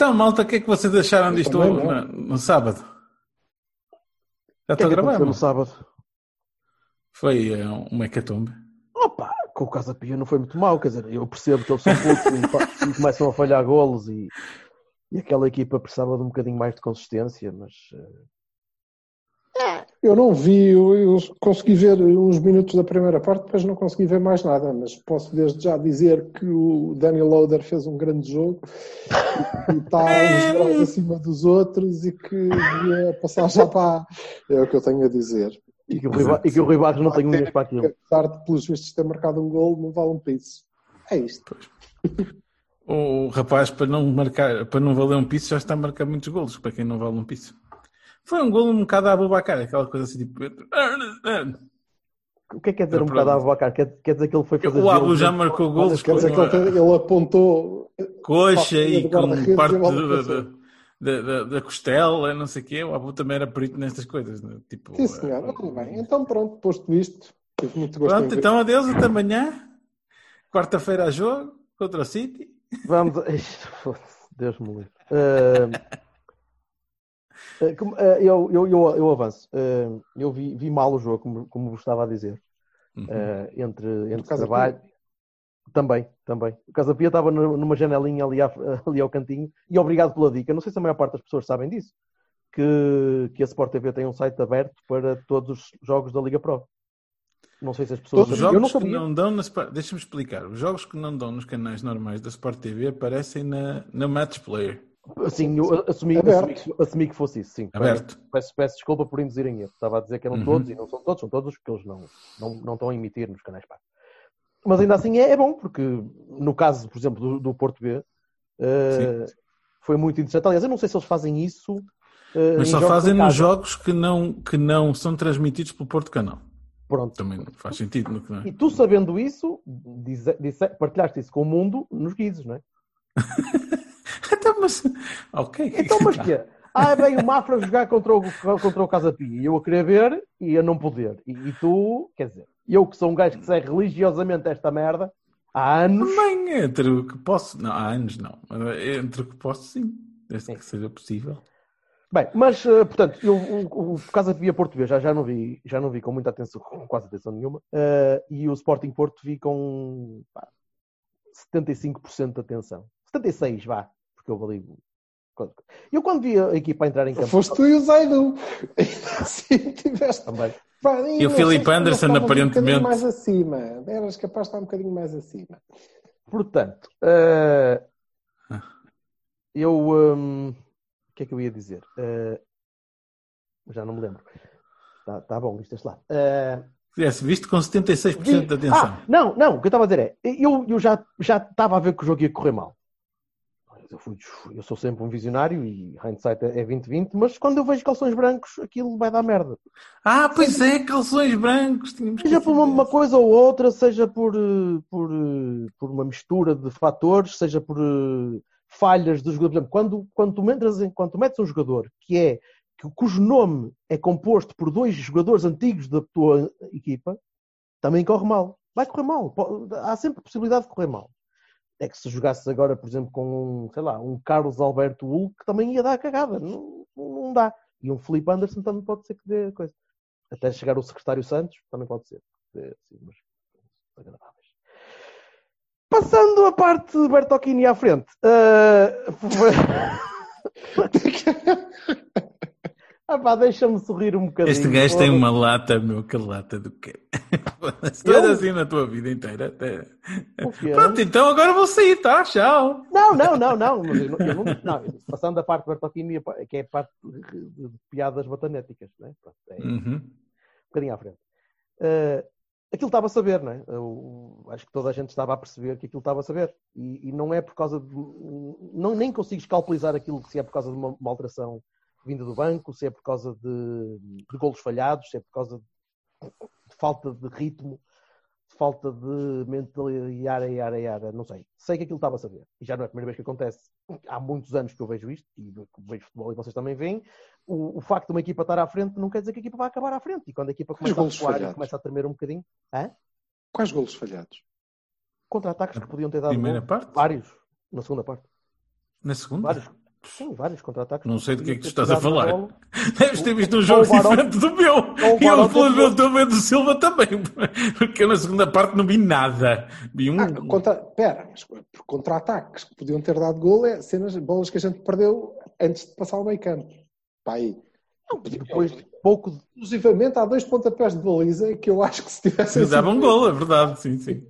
Então, malta, o que é que vocês acharam disto também no, no sábado? Já que estou é a gravar? no sábado? Foi eh, uma hecatombe. Opa, com o Casa Pia não foi muito mau, quer dizer, eu percebo que eles são poucos e, começam a falhar golos e, e aquela equipa precisava de um bocadinho mais de consistência, mas eh, Eu não vi, eu, eu consegui ver uns minutos da primeira parte, depois não consegui ver mais nada, mas posso desde já dizer que o Daniel Loader fez um grande jogo e está uns graus acima dos outros e que devia passar já para. É o que eu tenho a dizer. e que o Rui, e que o Rui Barros não tem unhas para aquilo. Apesar de, pelos vistos, ter marcado um gol, não vale um piso. É isto. O rapaz, para não marcar, para não valer um piso, já está a marcar muitos golos, para quem não vale um piso. Foi um golo um bocado a Abubacar, aquela coisa assim tipo. O que é que quer dizer um Pronto. bocado a Abacar? Quer, quer dizer que ele foi fazer. O Abu já marcou golos Quer dizer que ele, apontou. coxa e com parte da, da, da, costela, não sei o quê. O Abu também era perito nestas coisas. né? Tipo, Sim, senhor. eh, Tudo bem. Então, pronto, posto isto, tive muito gosto Pronto, então adeus, até amanhã. Quarta-feira a jogo contra o City. Vamos. Deus me livre. Ah, eu, eu, eu, eu avanço. Ah, eu vi, vi mal o jogo, como, como vos estava a dizer. Uhum. Entre entre Casa trabalho. Também, também. O Casa Pia estava nu- numa janelinha ali, ali ao cantinho e obrigado pela dica. Não sei se a maior parte das pessoas sabem disso. Que, que a Sport TV tem um site aberto para todos os jogos da Liga Pro. Não sei se as pessoas Os. Eu não jogos que não dão na Sport... Deixa-me explicar. Os jogos que não dão nos canais normais da Sport TV aparecem na, na Match Player. Sim, eu assumi, assumi, assumi que fosse isso, sim. Aberto. Peço, peço desculpa por induzirem erro. Estava a dizer que eram Uhum. todos e não são todos, são todos que eles não, não, não estão a emitir nos canais pagos. Mas ainda assim é, é bom, porque no caso, por exemplo, do, do Porto B, eh, foi muito interessante. Aliás, eu não sei se eles fazem isso. eh, Mas em só jogos fazem em nos jogos que não, que não são transmitidos pelo Porto Canal. Pronto. Também não faz sentido. No canal. E tu sabendo isso, dize, dize- partilhaste isso com o mundo nos guizos, não é? então, mas... Ok. Então, mas quê? Ah, bem, o Mafra jogar contra o, contra o Casa Pia e eu a querer ver e a não poder. E, e tu, quer dizer, eu que sou um gajo que segue religiosamente esta merda há anos, Também entre o que posso... Não, há anos não. Entre o que posso, sim. Desde Sim. que seja possível. Bem, mas, eh, portanto, eu, o, o Casa Pia Porto B já, já, não vi, já não vi com muita atenção, com quase atenção nenhuma, eh, e o Sporting Porto vi com pá, 75% de atenção. 76, vá, porque eu ali. Eu quando vi a equipa entrar em campo. Foste tu e o Zaidu. Assim tiveste. Também. E o Filipe Anderson, Um aparentemente- bocadinho mais acima. Eras capaz de estar um bocadinho mais acima. Portanto, eh, eu. hum, o que é que eu ia dizer? Eh, já não me lembro. Tá, tá bom, isto é lá. Eh, Tivesse visto com 76% de atenção. Ah, não, não, o que eu estava a dizer é, eu, eu já, já estava a ver que o jogo ia correr mal. Eu, fui- eu sou sempre um visionário e hindsight é 2020, mas quando eu vejo calções brancos, aquilo vai dar merda. Ah, pois é, calções brancos. Seja por uma, uma coisa ou outra, seja por, por, por uma mistura de fatores, seja por eh, falhas do jogador. Por exemplo, quando, quando, tu entras quando tu metes um jogador que é, que, cujo nome é composto por dois jogadores antigos da tua equipa, também corre mal. Vai correr mal. Há sempre possibilidade de correr mal. É que se jogasses agora, por exemplo, com um, sei lá, um Carlos Alberto Hulk, também ia dar cagada. Não, não dá. E um Felipe Anderson também pode ser que dê coisa. Até chegar o secretário Santos, também pode ser. É, sim, mas agradáveis. Passando a parte de Bertocchini à frente. eh, ah, pá, deixa-me sorrir um bocadinho. Este gajo tem uma lata, meu, que lata do quê? Eu? assim na tua vida inteira. Até... Pronto, então agora vou sair, tá? Tchau. Não, não, não, não. Eu eu não, não, passando a parte de Bertocchini, que é a parte de, piadas batanéticas. Né? Pronto, é, Uhum. um bocadinho à frente. Uh, aquilo estava a saber, não é? Eu acho que toda a gente estava a perceber que aquilo estava a saber. E, e não é por causa de. Não, nem consigo escalpelizar aquilo se é por causa de uma, uma alteração vinda do banco, se é por causa de, de golos falhados, se é por causa de, de falta de ritmo, de falta de mentalidade, yara, yara, não sei. Sei que aquilo estava a saber. E já não é a primeira vez que acontece. Há muitos anos que eu vejo isto, e vejo futebol e vocês também veem. O, o facto de uma equipa estar à frente não quer dizer que a equipa vai acabar à frente. E quando a equipa começa a golos recuar e falhados? começa a tremer um bocadinho, hã? Quais golos falhados? contra-ataques que podiam ter dado Primeira gol. parte? vários na segunda parte. Na segunda? Vários. Sim, vários contra-ataques. Não sei do que é que tu estás a falar. bola. Deves ter visto um jogo o Barão- diferente do meu. o E eu, pelo meu também do Silva, também. Porque eu na segunda parte não vi nada. Vi um. Ah, contra... Pera, mas por contra-ataques que podiam ter dado gol é cenas, bolas que a gente perdeu antes de passar o meio campo. Pá, aí. Não, depois de pouco. Inclusivamente há dois pontapés de baliza que eu acho que se tivessem Dava um gol, é verdade. Sim, sim.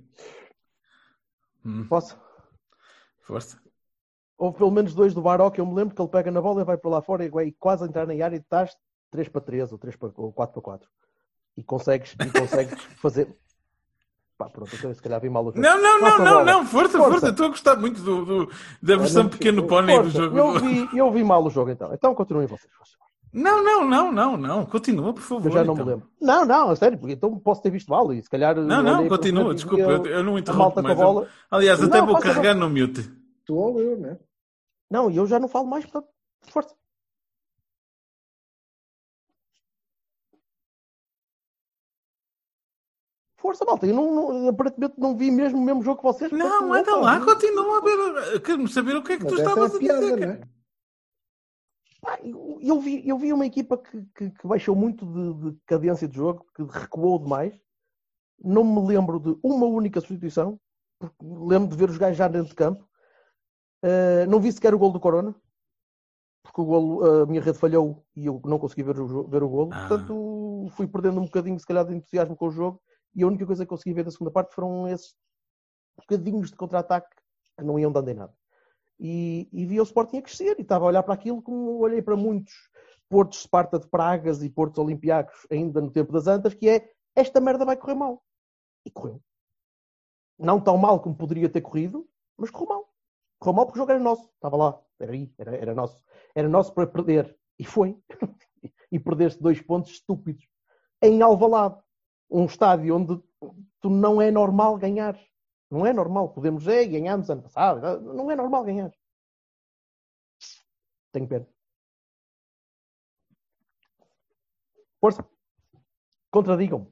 Posso? força. Houve pelo menos dois do Baró que eu me lembro que ele pega na bola e vai para lá fora e vai quase entrar na área e estás 3 para 3 ou 3 para ou 4 para 4. E consegues, e consegues fazer. Pá, pronto, então se calhar vi mal o jogo. Não, não, não, não, não. Força, Força. força. Estou a gostar muito do, do- da versão não, pequeno pônei do jogo. eu, vi, eu vi mal o jogo então. Então continuem vocês. força. Não, não, não, não, não. Continua, por favor. Eu já não então. me lembro. Não, não, a sério, porque então posso ter visto mal e se calhar. Não, não, continua, desculpa, eu, eu não interrompo malta com a mais. Eu- bola. aliás, até Não, vou faça carregar no mute. Tu ou eu, né? Não, e eu já não falo mais, portanto, força. Força, malta. Eu não, não- aparentemente não vi mesmo o mesmo jogo que vocês. Não, portanto, anda opa, lá, vi- continua a ver. Quero-me saber o que é que Mas tu essa é estavas a piada, dizer. né? Pá, Eu, eu vi, eu vi uma equipa que, que- que baixou muito de, de cadência de jogo, que recuou demais. Não me lembro de uma única substituição, porque lembro de ver os gajos já dentro de campo. Uh, não vi sequer o gol do Corona, porque o golo, a minha rede falhou e eu não consegui ver o, ver o golo. Ah. Portanto, fui perdendo um bocadinho, se calhar, de entusiasmo com o jogo. E a única coisa que consegui ver da segunda parte foram esses bocadinhos de contra-ataque que não iam dando em nada e, e vi o Sporting a crescer e estava a olhar para aquilo como olhei para muitos Portos Sparta de Pragas e Portos Olympiacos ainda no tempo das Antas, que é esta merda vai correr mal. E correu. Não tão mal como poderia ter corrido, mas correu mal. Correu mal porque o jogo era nosso. Estava lá. Era aí. Era, era nosso. Era nosso para perder. E foi. e perdeste dois pontos estúpidos. Em Alvalade. Um estádio onde tu não é normal ganhar. Não é normal. Podemos, é, ganhamos ano passado. Não é normal ganhar. Tenho pena. Força. Contradigam-me.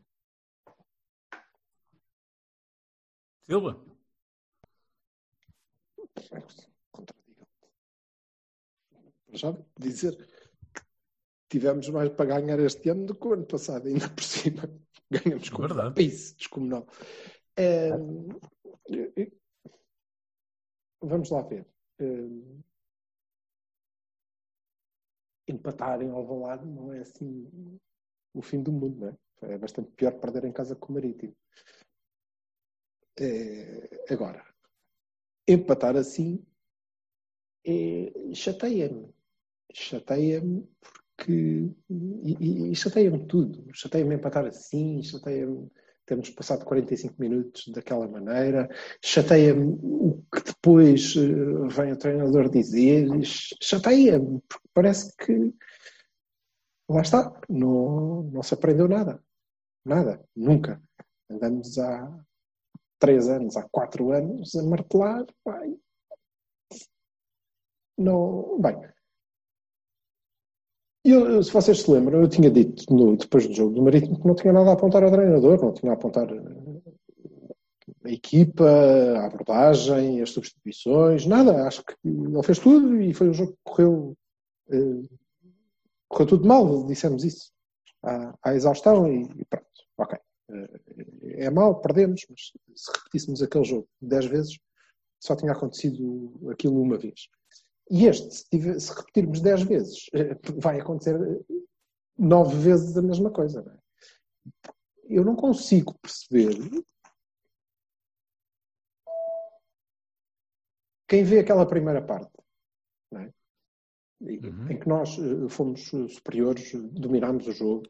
Silva. Contradigam. Já dizer que tivemos mais para ganhar este ano do que o ano passado, ainda por cima. Ganhamos com Verdade. um país descomunal. É, vamos lá ver. É, empatar em Alvalade não é assim o fim do mundo, não é? É bastante pior perder em casa com o Marítimo. É, agora, empatar assim é, chateia-me. Chateia-me porque. E, e- chateia-me tudo. Chateia-me empatar assim, chateia-me termos passado 45 minutos daquela maneira, chateia-me o que depois eh, vem o treinador dizer, chateia-me, porque parece que. Lá está, não, não se aprendeu nada. Nada, nunca. Andamos há três anos, há quatro anos a martelar, vai. Não, bem, eu, se vocês se lembram, eu tinha dito no- depois do jogo do Marítimo que não tinha nada a apontar ao treinador, não tinha a apontar eh, a equipa, a abordagem, as substituições, nada. Acho que ele fez tudo e foi um jogo que correu, eh, correu tudo mal, dissemos isso à, à exaustão e, e pronto, ok. Eh, É mau, perdemos, mas se repetíssemos aquele jogo dez vezes, só tinha acontecido aquilo uma vez. E este, se, tiver- se repetirmos 10 vezes, vai acontecer eh, nove vezes a mesma coisa. não é? Eu não consigo perceber quem vê aquela primeira parte, é? Uhum. em que nós eh, fomos superiores, dominámos o jogo.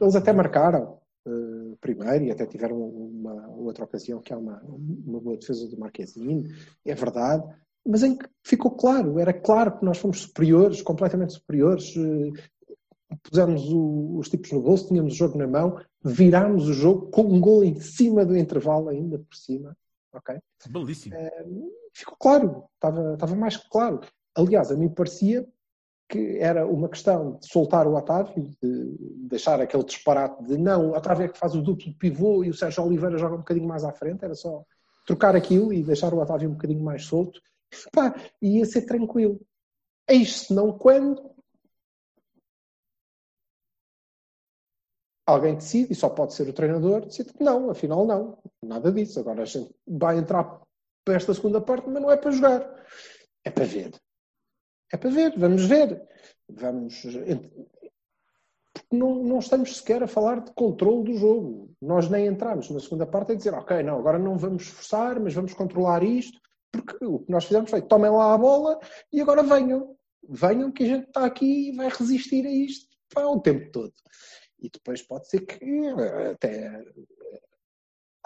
Eles até marcaram, uh, primeiro e até tiveram uma outra ocasião que há uma, uma boa defesa do Marquezine, é verdade, mas em que ficou claro, era claro que nós fomos superiores, completamente superiores, uh, pusemos o, os tipos no bolso, tínhamos o jogo na mão, virámos o jogo com um gol em cima do intervalo ainda por cima, ok? Belíssimo. Uh, ficou claro, estava, estava mais que claro. Aliás, a mim parecia que era uma questão de soltar o Otávio, de deixar aquele disparate de não, o Otávio é que faz o duplo pivô e o Sérgio Oliveira joga um bocadinho mais à frente, era só trocar aquilo e deixar o Otávio um bocadinho mais solto, pá, ia ser tranquilo. Eis se não quando alguém decide, e só pode ser o treinador, decide que não, afinal não, nada disso. Agora a gente vai entrar para esta segunda parte, mas não é para jogar, é para ver. É para ver, vamos ver. Vamos. Porque não, não estamos sequer a falar de controle do jogo. Nós nem entramos na segunda parte a dizer, ok, não, agora não vamos forçar, mas vamos controlar isto, porque o que nós fizemos foi tomem lá a bola e agora venham. Venham que a gente está aqui e vai resistir a isto pá, o tempo todo. E depois pode ser que até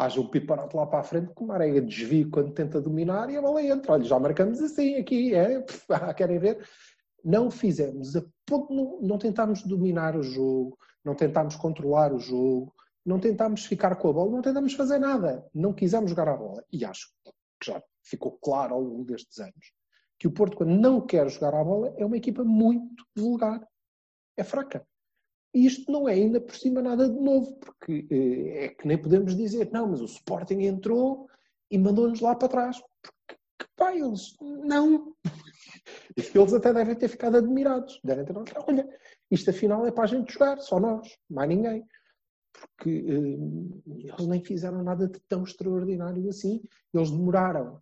haja um piparote lá para a frente que o Marega desvia quando tenta dominar e a bola entra. Olha, já marcamos assim aqui, é? Ah, querem ver? Não fizemos, não, não tentámos dominar o jogo, não tentámos controlar o jogo, não tentámos ficar com a bola, não tentámos fazer nada. Não quisemos jogar a bola. E acho que já ficou claro ao longo destes anos que o Porto, quando não quer jogar a bola, é uma equipa muito vulgar. É fraca. E isto não é ainda por cima nada de novo, porque eh, é que nem podemos dizer, não, mas o Sporting entrou e mandou-nos lá para trás. Porque, pá, eles não. Eles até devem ter ficado admirados. Devem ter olha, isto afinal é para a gente jogar, só nós, mais ninguém. Porque eh, eles nem fizeram nada de tão extraordinário assim. Eles demoraram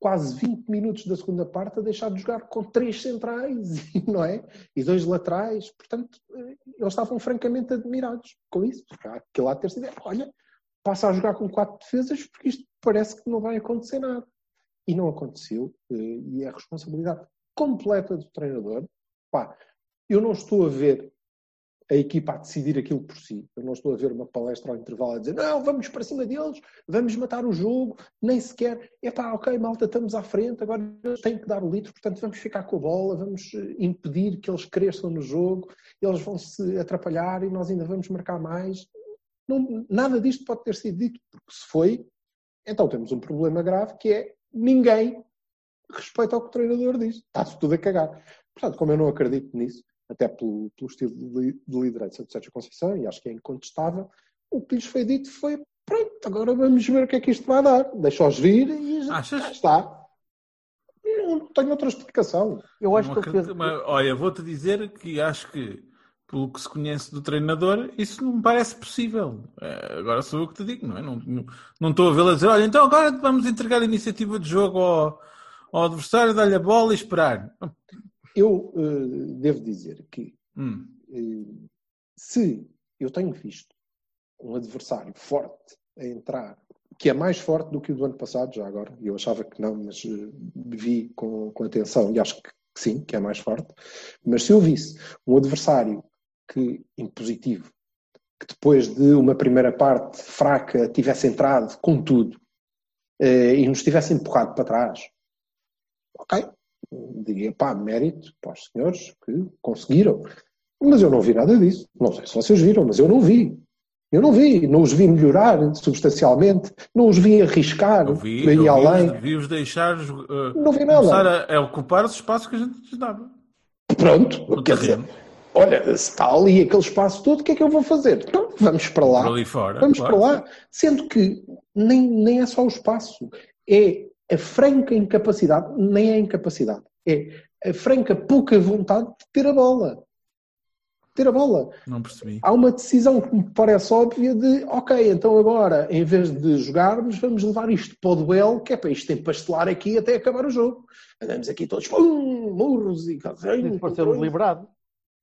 quase 20 minutos da segunda parte a deixar de jogar com três centrais, não é? E dois laterais. Portanto, eh, eles estavam francamente admirados com isso. Aquilo lá ter sido, olha, passa a jogar com quatro defesas porque isto parece que não vai acontecer nada. E não aconteceu. Eh, e é a responsabilidade completa do treinador. Pá, eu não estou a ver a equipa a decidir aquilo por si. Eu não estou a ver uma palestra ao intervalo a dizer não, vamos para cima deles, vamos matar o jogo, nem sequer, é pá, ok, malta, estamos à frente, agora eles têm que dar o litro, portanto vamos ficar com a bola, vamos eh, impedir que eles cresçam no jogo, eles vão se atrapalhar e nós ainda vamos marcar mais. Não, nada disto pode ter sido dito, porque se foi, então temos um problema grave que é ninguém respeita ao que o treinador diz. Está-se tudo a cagar. Portanto, como eu não acredito nisso, até pelo, pelo estilo de, de liderança de Sérgio Conceição, e acho que é incontestável, o que lhes foi dito foi pronto, agora vamos ver o que é que isto vai dar. Deixa-os vir e já, já está. Não tenho outra explicação. Eu acho Uma, que ele fez... uma, olha, vou-te dizer que acho que, pelo que se conhece do treinador, isso não me parece possível. É, agora sou eu que te digo, não é? Não, não, não estou a vê-lo a dizer, olha, então agora vamos entregar a iniciativa de jogo ao, ao adversário, dar-lhe a bola e esperar. Eu uh, devo dizer que Hum. uh, se eu tenho visto um adversário forte a entrar, que é mais forte do que o do ano passado, já agora, eu achava que não, mas uh, vi com, com atenção e acho que sim, que é mais forte, mas se eu visse um adversário que, impositivo, que depois de uma primeira parte fraca tivesse entrado com tudo e nos tivesse empurrado para trás, ok, diria, pá, mérito para os senhores que conseguiram. Mas eu não vi nada disso. Não sei se vocês viram, mas eu não vi. Eu não vi. Não os vi melhorar substancialmente. Não os vi arriscar. Eu vi, ir eu além. vi, vi os deixar uh, Não vi nada. começar a, a ocupar os espaços que a gente lhes dava. Pronto. No Quer dizer, terreno. olha, se está ali aquele espaço todo, o que é que eu vou fazer? Então, vamos para lá. Por ali fora. Vamos claro. para lá. Sendo que nem, nem é só o espaço. É a franca incapacidade, nem é incapacidade. É a franca pouca vontade de ter a bola. Ter a bola. Não percebi. Há uma decisão que me parece óbvia de, ok, então agora, em vez de jogarmos, vamos levar isto para o duelo, que é para isto tem pastelar aqui até acabar o jogo. Andamos aqui todos, pum, murros e Isso pareceu-me deliberado.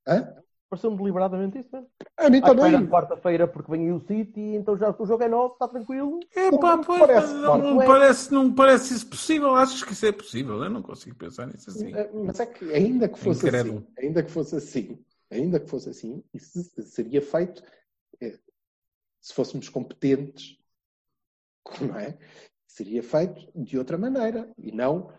Hã? Pareceu-me deliberadamente isso mesmo. A mim vai também. na quarta-feira porque vem o City, então já o jogo é novo, está tranquilo. É Não pá, pois, parece não, não parece, não parece isso possível. Achas que isso é possível? Eu não consigo pensar nisso assim. Mas é que ainda que fosse Incrédulo. assim, ainda que fosse assim, ainda que fosse assim, isso seria feito. é, se fôssemos competentes, não é? Seria feito de outra maneira e não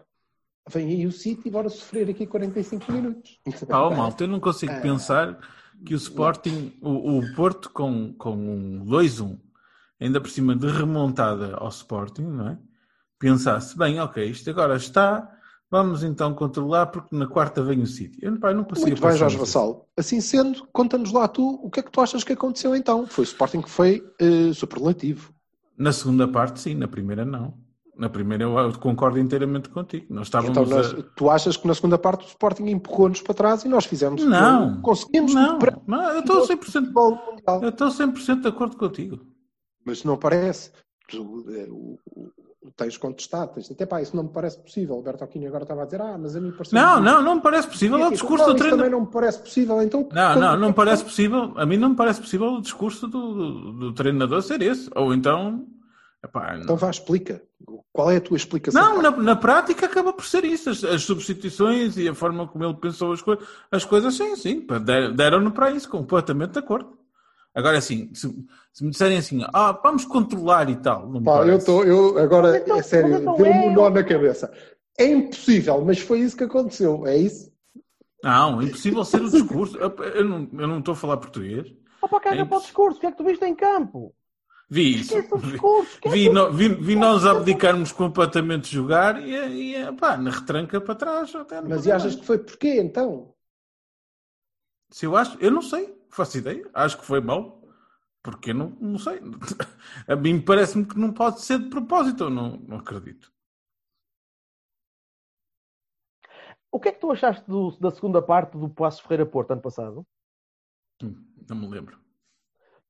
vem aí o City e bora sofrer aqui 45 minutos. Ah, malta, eu não consigo Ah. pensar que o Sporting, o, o Porto com, com um 2-1, ainda por cima de remontada ao Sporting, não é? Pensasse, bem, ok, isto agora está, vamos então controlar porque na quarta vem o City. Eu, pá, não consigo Muito bem, Jorge. Vassal. Assim sendo, conta-nos lá tu o que é que tu achas que aconteceu então. Foi o Sporting que foi eh, superlativo. Na segunda parte, sim, na primeira, não. Na primeira, eu, concordo inteiramente contigo. Nós estávamos Então, nós- a... tu achas que na segunda parte o Sporting empurrou-nos para trás e nós fizemos. Não, conseguimos não, não, eu estou 100%, futebol mundial. eu estou 100% de acordo contigo. Mas não parece. Tu, eh, o, o- tens contestado. Tens, até pá, isso não me parece possível. O Alberto Aquino agora estava a dizer, ah, mas a mim parece. Não, não, não me parece possível. É o discurso do treinador. também não me parece possível. Então, Não, não, não me parece possível. A mim não me parece possível o discurso do, do, do treinador ser esse. Ou então. Epá, não. Então vá, explica. Qual é a tua explicação? Não, na, na prática acaba por ser isso. As, as substituições e a forma como ele pensou as, coi as coisas, sim, sim. Deram-no para isso, completamente de acordo. Agora, assim, se, se me disserem assim, ah, vamos controlar e tal, não Pá, eu estou, eu agora, é sério, deu-me é- um nó na cabeça. É impossível, mas foi isso que aconteceu, é isso? Não, impossível ser o discurso. Eu não, eu não estou a falar português. Opa, caga É para o discurso, o que é que tu viste em campo? Vi isso. Vi, no- vi, vi nós abdicarmos completamente de jogar e, e pá, na retranca para trás. Até não Mas e achas que foi porquê então? Se eu acho, eu não sei, faço ideia. Acho que foi mau, porque eu não, não sei. A mim parece-me que não pode ser de propósito, eu não, não acredito. O que é que tu achaste do- da segunda parte do Passo Ferreira Porto ano passado? Hum, Não me lembro.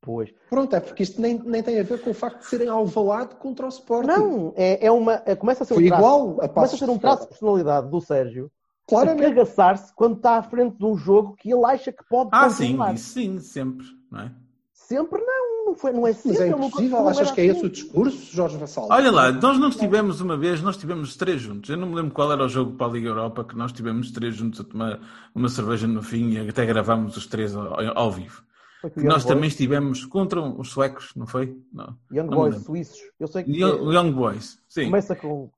Pois. Pronto, é porque isto nem, nem tem a ver com o facto de serem alvalado contra o Sporting. Não, é, é uma. é- começa a ser Foi um traço, igual a Começa a ser um de traço de personalidade do Sérgio Claramente. cagaçar-se quando está à frente de um jogo que ele acha que pode Ah, sim, controlar. isso sim, sempre, não é? Sempre não, não, foi, não é sempre. Mas é nunca impossível, achas ver que é esse assim. o discurso, Jorge Vassal? Olha lá, nós não estivemos uma vez, nós estivemos três juntos. Eu não me lembro qual era o jogo para a Liga Europa, que nós estivemos três juntos a tomar uma cerveja no fim e até gravámos os três ao, ao vivo. Foi nós Young também Boys, estivemos contra os suecos, não foi? Não. Young não Boys suíços. Eu sei que Young, Young Boys, sim. começa com.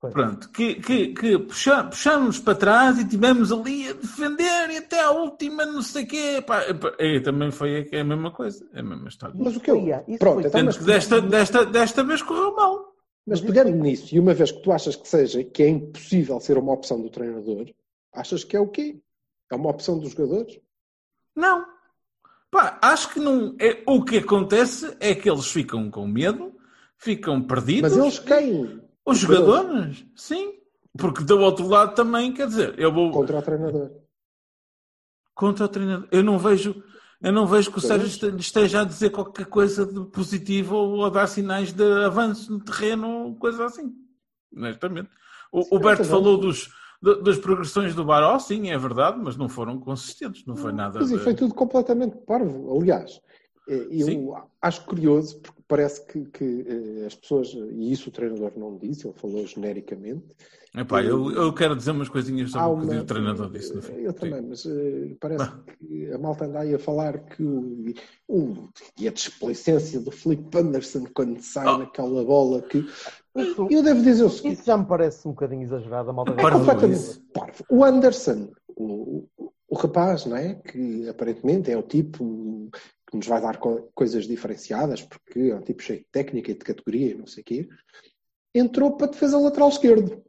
Pronto, que, que, que puxa- puxamos para trás e tivemos ali a defender e até à última não sei o quê. Pá, pá, é, também foi a mesma coisa, é a mesma história. Mas o que eu... Foi, é, isso Pronto, foi. então, mas, que desta, desta, desta vez correu mal. mas pegando nisso, e uma vez que tu achas que seja, que é impossível ser uma opção do treinador, achas que é o quê? É uma opção dos jogadores? Não. Pá, acho que não. É, o que acontece é que eles ficam com medo, ficam perdidos. Mas eles quem? Os jogadores, sim. Porque do outro lado também, quer dizer, eu vou Contra o treinador. contra o treinador. Eu não vejo, eu não vejo que o. Sérgio este- esteja a dizer qualquer coisa de positivo ou a dar sinais de avanço no terreno, coisa assim. Honestamente. O, o Berto falou dos, das progressões do Baró, sim, é verdade, mas não foram consistentes, não foi nada. Mas de- foi tudo completamente parvo. Aliás, eh, eu Sim. acho curioso, porque parece que, que, eh, as pessoas, e isso o treinador não disse, ele falou genericamente. Epá, eu, eu quero dizer umas coisinhas sobre Há o que uma- o treinador disse no fim. Eu também, mas eh, parece Bah. que a malta anda aí a falar que o, o- e a desplicência do Felipe Anderson quando sai Oh. naquela bola que. Isso, Eu devo dizer o seguinte. isso já me parece um bocadinho exagerado. A malta É completamente. O Anderson, o, o, rapaz, não é? Que aparentemente é o tipo que nos vai dar co- coisas diferenciadas, porque é um tipo cheio de técnica e de categoria e não sei o quê, entrou para defesa lateral esquerdo.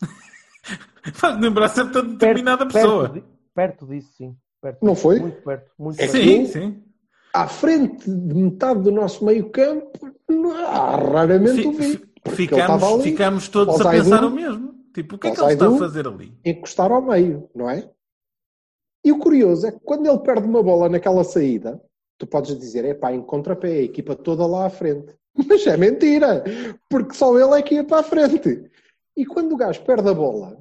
Faz lembrar certa determinada pessoa. Perto, perto disso, sim. Perto Não disso, foi? Muito perto. Muito É perto. Sim, sim. À frente de metade do nosso meio campo, ah, raramente o vi. Fi- Porque ele Ficámos, estava ali, ficámos todos a pensar o mesmo. Tipo, o que é que ele está a fazer ali? encostar ao meio, não é? E o curioso é que quando ele perde uma bola naquela saída, tu podes dizer, é pá, em contrapé, a equipa toda lá à frente. Mas é mentira, porque só ele é que ia para a frente. E quando o gajo perde a bola,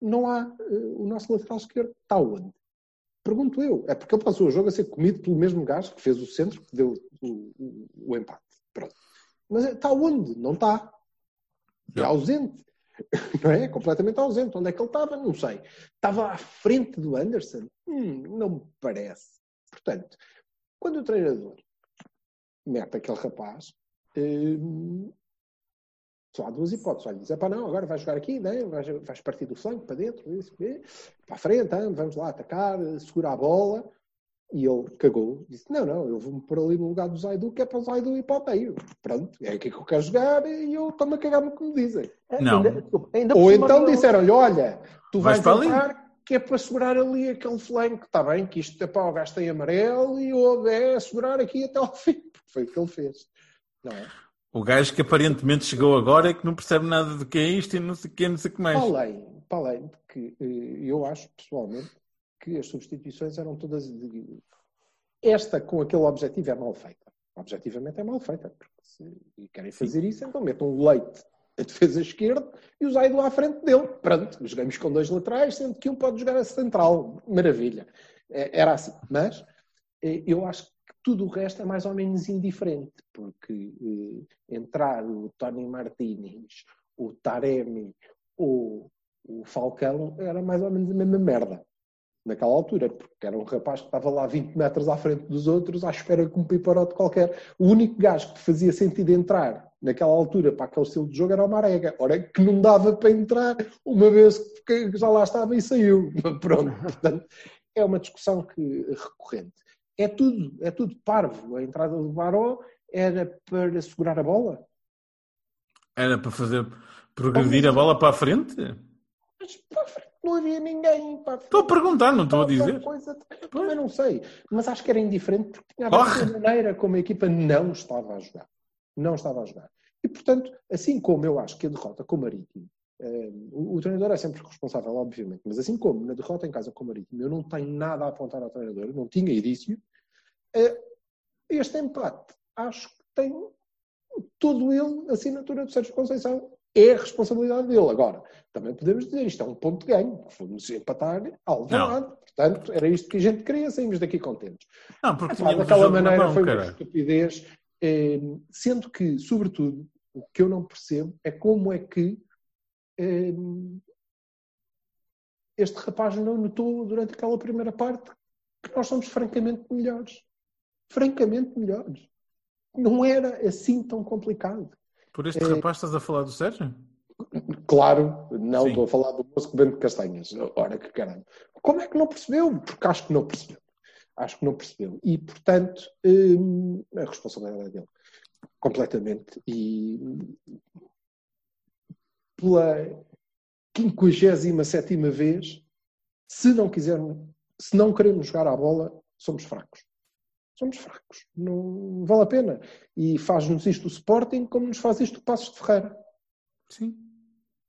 não há eh, o nosso lateral esquerdo. Está onde? Pergunto eu. É porque ele passou o jogo a ser comido pelo mesmo gajo que fez o centro, que deu o, o- o empate. Pronto. Mas está onde? Não está. É Não. ausente. Não é? Completamente ausente. Onde é que ele estava? Não sei. Estava à frente do Anderson? Hum, não me parece. Portanto, quando o treinador mete aquele rapaz. hum, só há duas hipóteses. Olha, diz, "Epá, não, agora vais jogar aqui, né? vais, vais partir do flanco para dentro, isso, para a frente, ah, vamos lá atacar, segura a bola. E ele cagou, disse: Não, não, eu vou-me pôr ali no lugar do Zaidu, que é para o Zaidu ir para o meio. Pronto, é aqui que eu quero jogar e eu estou-me a cagar no que me dizem. Não. Ainda, ainda Ou então disseram-lhe: Olha, tu Vais vais, para ali. entrar, que é para segurar ali aquele flanco. Está bem, que isto é para o gajo tem amarelo e o é segurar aqui até ao fim, porque foi o que ele fez. Não é? O gajo que aparentemente chegou agora é que não percebe nada do que é isto e não sei o que, não sei o que mais. Para além, para além de que eh, eu acho, pessoalmente, que as substituições eram todas. de- Esta com aquele objetivo é mal feita. Objetivamente é mal feita. Porque se querem fazer isso, então metam o leite a defesa esquerda e o Zaido à frente dele. Pronto, jogamos com dois laterais, sendo que um pode jogar a central. Maravilha. Eh, Era assim. Mas eh, eu acho que tudo o resto é mais ou menos indiferente, porque eh, entrar o Tony Martínez, o Taremi ou o Falcão era mais ou menos a mesma merda naquela altura, porque era um rapaz que estava lá 20 metros à frente dos outros à espera que um piparote qualquer. O único gajo que fazia sentido entrar naquela altura para aquele estilo de jogo era o Marega. Ora, que não dava para entrar uma vez que já lá estava e saiu. Pronto, portanto, é uma discussão que, recorrente. É tudo, é tudo parvo. A entrada do Baró era para segurar a bola. Era para fazer progredir a bola para a frente? Mas para a frente não havia ninguém. Para a frente. Estou a perguntar, não estou a dizer. Coisa, eu também não sei. Mas acho que era indiferente porque tinha a Porra! ver com a maneira como a equipa não estava a jogar. Não estava a jogar. E, portanto, assim como eu acho que a derrota com o Marítimo, eh, o, o treinador é sempre responsável, obviamente, mas assim como na derrota em casa com o Marítimo, eu não tenho nada a apontar ao treinador, não tinha indício, eh, este empate acho que tem todo ele, a assinatura do Sérgio Conceição, é a responsabilidade dele. Agora, também podemos dizer, isto é um ponto de ganho, fomos empatar Alvalade, portanto, era isto que a gente queria, saímos daqui contentes. Não, porque daquela maneira mão, foi uma caralho. estupidez, eh, sendo que, sobretudo, o que eu não percebo é como é que eh, este rapaz não notou durante aquela primeira parte que nós somos francamente melhores. Francamente melhores. Não era assim tão complicado. Por este É. rapaz estás a falar do Sérgio? Claro, não Sim. estou a falar do moço que vende castanhas. Ora, que caralho. Como é que não percebeu? Porque acho que não percebeu. Acho que não percebeu. E, portanto, hum, a responsabilidade é dele. Completamente. E pela 57 vez, se não quisermos, se não queremos jogar à bola, somos fracos. Somos fracos. Não vale a pena. E faz-nos isto o Sporting como nos faz isto o Passos de Ferreira. Sim.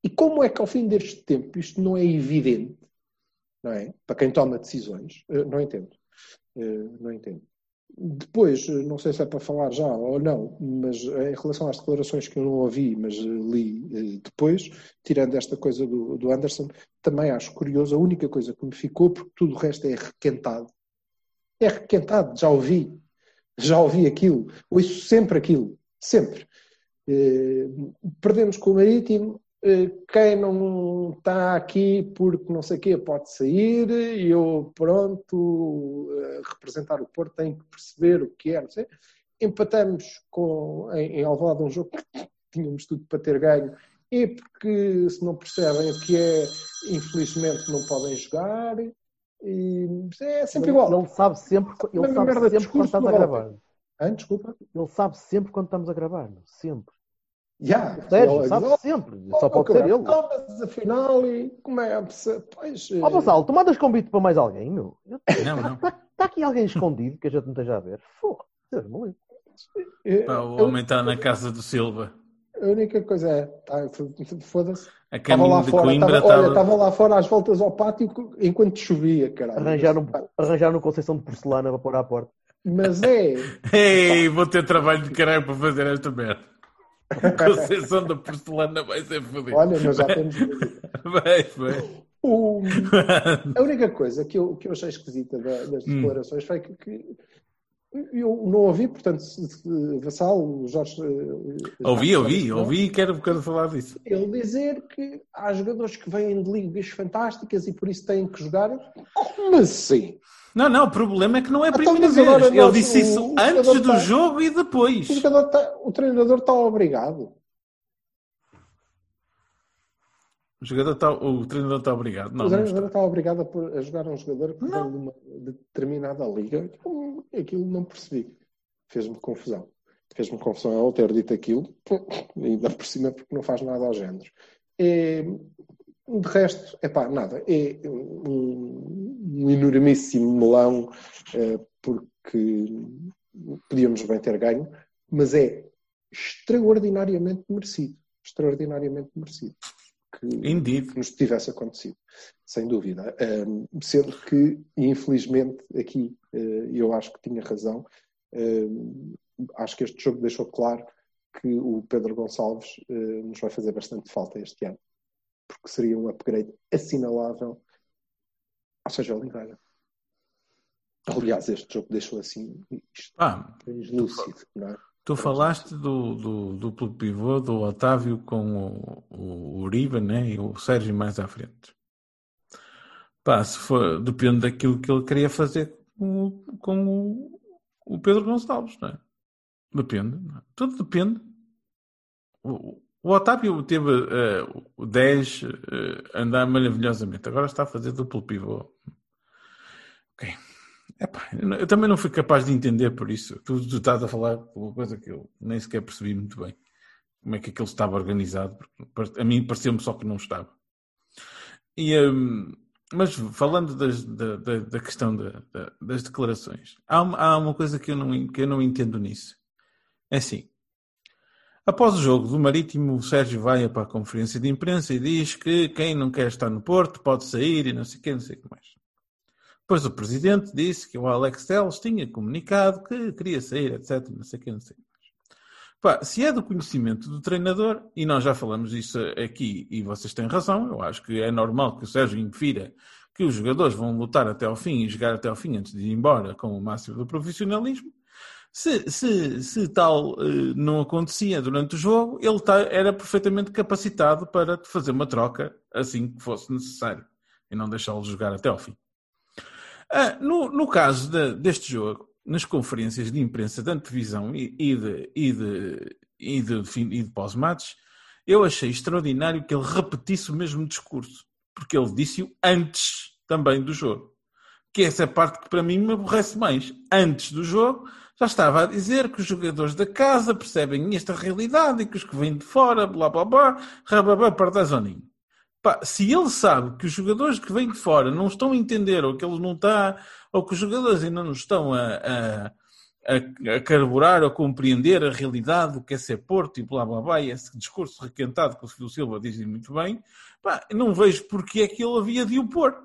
E como é que ao fim deste tempo isto não é evidente, não é? Para quem toma decisões, Eh, não entendo. Eh, Não entendo. Depois, eh, não sei se é para falar já ou não, mas em relação às declarações que eu não ouvi, mas li depois, tirando esta coisa do, do Anderson, também acho curioso. A única coisa que me ficou, porque tudo o resto é requentado. É requentado, já ouvi. Já ouvi aquilo. Ouço sempre aquilo. Sempre. Eh, perdemos com o Marítimo. eh, Quem não está aqui porque não sei o quê pode sair. E eu, pronto, eh, representar o Porto, tenho que perceber o que é. Não sei. Empatamos com, em, em Alvalade um jogo que tínhamos tudo para ter ganho. E porque se não percebem o que é, infelizmente não podem jogar. E é sempre igual. Ele sabe sempre, ele sabe merda sempre quando estamos a gravar. Ah, desculpa. Ele sabe sempre quando estamos a gravar. Sempre. Já. Sérgio, Ele- sabe Oh, sempre. oh, Só pode ser caralho, ele. Não, mas afinal, e como é? Pois. Eh, Gonçalo, tu mandas convite para mais alguém, meu? Não, não. Está aqui alguém escondido que a gente não esteja a ver? Foda, Deus me livre. eh, Pá, o homem está na casa do Silva. A única coisa é, tá, foda-se. A Estava lá caminho de fora, Coimbra estava, olha, estava. estava lá fora às voltas ao pátio enquanto chovia, caralho. Arranjaram, arranjaram conceição de porcelana para pôr à porta. Mas é, Ei, vou ter trabalho de caralho para fazer esta merda. Conceição da porcelana vai ser fodido. olha, mas já temos. Vai, vai. O- a única coisa que eu, que eu achei esquisita da- das Hum. declarações foi que, que Eu não ouvi, portanto, Vassal, o Jorge. eh, Ouvi, já- ouvi, já- ouvi e quero, quero falar disso. Ele dizer que há jogadores que vêm de ligas fantásticas e por isso têm que jogar. Como assim? Não, não, o problema é que não é a Então, primeira vez. agora Ele disse o- isso o antes jogador do tá- jogo e depois. O, jogador tá- o treinador está obrigado. O, jogador tá, o treinador está obrigado. Não, o não treinador está. está obrigado a, jogar um jogador que Não. vem de uma determinada liga. Aquilo não percebi. Fez-me confusão. Fez-me confusão ele ter dito aquilo, ainda por cima porque não faz nada ao género. É, de resto, é pá, nada. É um, um enormíssimo melão, eh, porque podíamos bem ter ganho, mas é extraordinariamente merecido. Extraordinariamente merecido. Que, que nos tivesse acontecido, sem dúvida. Um, sendo que, infelizmente, aqui uh, eu acho que tinha razão. Um, acho que este jogo deixou claro que o Pedro Gonçalves uh, nos vai fazer bastante falta este ano, porque seria um upgrade assinalável ao Sérgio Oliveira. Aliás, este jogo deixou assim isto Ah, translúcido, não é? Tu falaste do, do duplo pivô, do Otávio com o, o Uribe né, e o Sérgio mais à frente. Pá, se for, depende daquilo que ele queria fazer com, o- com o, o Pedro Gonçalves, não é? Depende. não é? Tudo depende. O, o Otávio teve eh, o 10 eh, a andar maravilhosamente. Agora está a fazer duplo pivô. Ok. Eu também não fui capaz de entender por isso. Tu, tu estás a falar uma coisa que eu nem sequer percebi muito bem. Como é que aquilo estava organizado. Porque a mim pareceu-me só que não estava. E, hum, mas falando das- da, da- da questão da- das declarações, há uma, há uma coisa que eu, não, que eu não entendo nisso. É assim. Após o jogo do Marítimo, o Sérgio vai para a conferência de imprensa e diz que quem não quer estar no Porto pode sair e não sei o que, não sei o que mais. Depois o presidente disse que o Alex Telles tinha comunicado que queria sair, etc. Não sei o que, não sei. Pá, se é do conhecimento do treinador, e nós já falamos disso aqui e vocês têm razão, eu acho que é normal que o Sérgio infira que os jogadores vão lutar até ao fim e jogar até ao fim antes de ir embora com o máximo do profissionalismo. Se, se, se tal eh, não acontecia durante o jogo, ele tá- era perfeitamente capacitado para fazer uma troca assim que fosse necessário e não deixá-lo jogar até ao fim. Ah, no, no caso de- deste jogo, nas conferências de imprensa de antevisão e, e de, e de, e de, de pós-match, eu achei extraordinário que ele repetisse o mesmo discurso, porque ele disse-o antes também do jogo. Que essa é a parte que para mim me aborrece mais. Antes do jogo, já estava a dizer que os jogadores da casa percebem esta realidade e que os que vêm de fora, blá blá blá, rababá, pardazoninho. Pá, se ele sabe que os jogadores que vêm de fora não estão a entender, ou que ele não está, ou que os jogadores ainda não estão a, a, a, a carburar ou compreender a realidade do que é ser Porto e blá blá blá, e esse discurso requentado que o Silvio Silva diz muito bem, pá, não vejo porque é que ele havia de o pôr.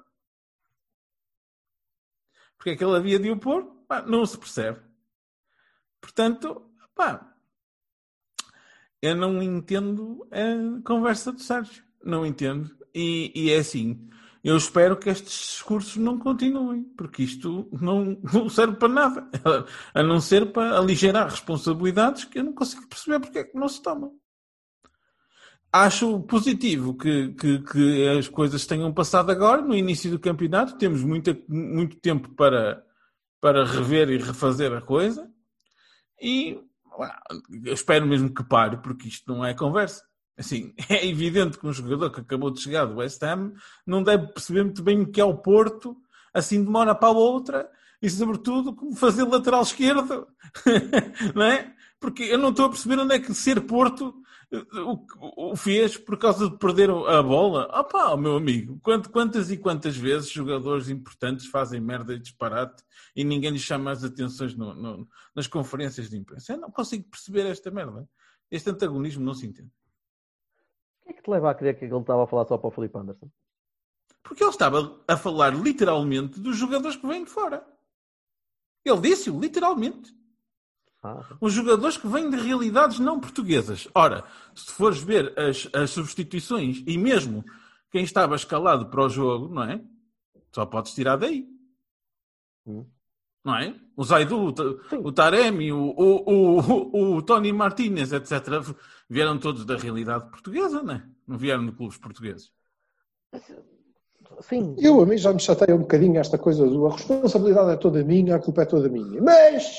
Porque é que ele havia de o pôr? Pá, não se percebe. Portanto, pá, eu não entendo a conversa do Sérgio. Não entendo. E, e é assim. Eu espero que estes discursos não continuem, porque isto não, não serve para nada. A não ser para aligerar responsabilidades que eu não consigo perceber porque é que não se tomam. Acho positivo que, que, que as coisas tenham passado agora, no início do campeonato. Temos muita, muito tempo para, para rever e refazer a coisa. E eu espero mesmo que pare, porque isto não é conversa. Assim, é evidente que um jogador que acabou de chegar do West Ham não deve perceber muito bem o que é o Porto, assim de uma hora para a outra, e sobretudo como fazer lateral esquerdo, não é? Porque eu não estou a perceber onde é que ser Porto o, o fez por causa de perder a bola. Opá, meu amigo, quantas e quantas vezes jogadores importantes fazem merda e disparate e ninguém lhes chama as atenções no, no, nas conferências de imprensa? Eu não consigo perceber esta merda. Este antagonismo não se entende. Que te leva a crer que ele estava a falar só para o Felipe Anderson? Porque ele estava a falar literalmente dos jogadores que vêm de fora. Ele disse-o, literalmente. Ah, Os jogadores que vêm de realidades não portuguesas. Ora, se fores ver as, as substituições e mesmo quem estava escalado para o jogo, não é? Só podes tirar daí. Hum. Não é? O Zaidu, o, Ta- o Taremi, o, o, o, o Tony Martinez, etc. Vieram todos da realidade portuguesa, não é? Não vieram de clubes portugueses. Sim, Eu, a mim, já me chateia um bocadinho esta coisa do a responsabilidade é toda minha, a culpa é toda minha. Mas